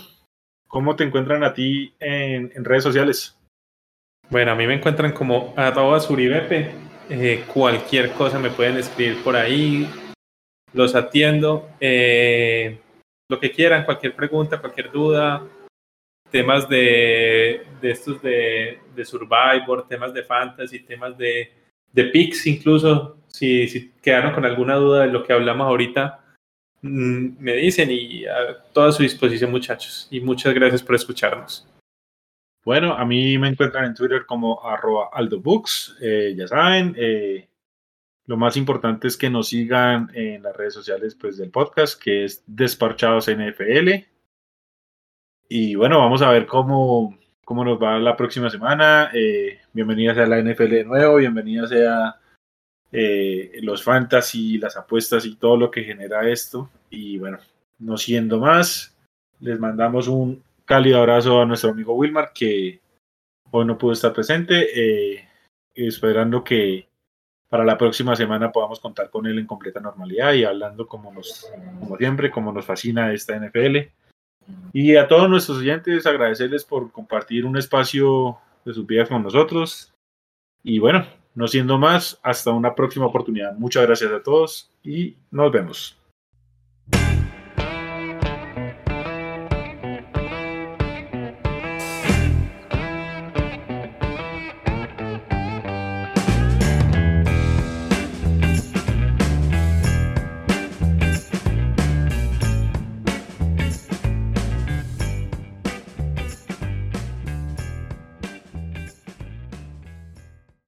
¿cómo te encuentran a ti en, en, redes sociales? Bueno, a mí me encuentran como arroba suribepe. Eh, cualquier cosa me pueden escribir por ahí. Los atiendo. Eh, lo que quieran, cualquier pregunta, cualquier duda. Temas de, de estos de, de Survivor, temas de fantasy, temas de, de picks incluso si, si quedaron con alguna duda de lo que hablamos ahorita, mm, me dicen y a toda su disposición muchachos. Y muchas gracias por escucharnos. Bueno, a mí me encuentran en Twitter como arroba aldobooks, eh, ya saben. Eh, lo más importante es que nos sigan en las redes sociales pues, del podcast, que es Desparchados NFL. Y bueno, vamos a ver cómo, cómo nos va la próxima semana. Eh, bienvenida sea la NFL de nuevo, bienvenida sea eh, los fantasy, las apuestas y todo lo que genera esto. Y bueno, no siendo más, les mandamos un cálido abrazo a nuestro amigo Wilmar, que hoy no pudo estar presente, eh, esperando que para la próxima semana podamos contar con él en completa normalidad y hablando como, nos, como siempre, como nos fascina esta NFL. Y a todos nuestros oyentes agradecerles por compartir un espacio de sus vidas con nosotros. Y bueno, no siendo más, hasta una próxima oportunidad. Muchas gracias a todos y nos vemos.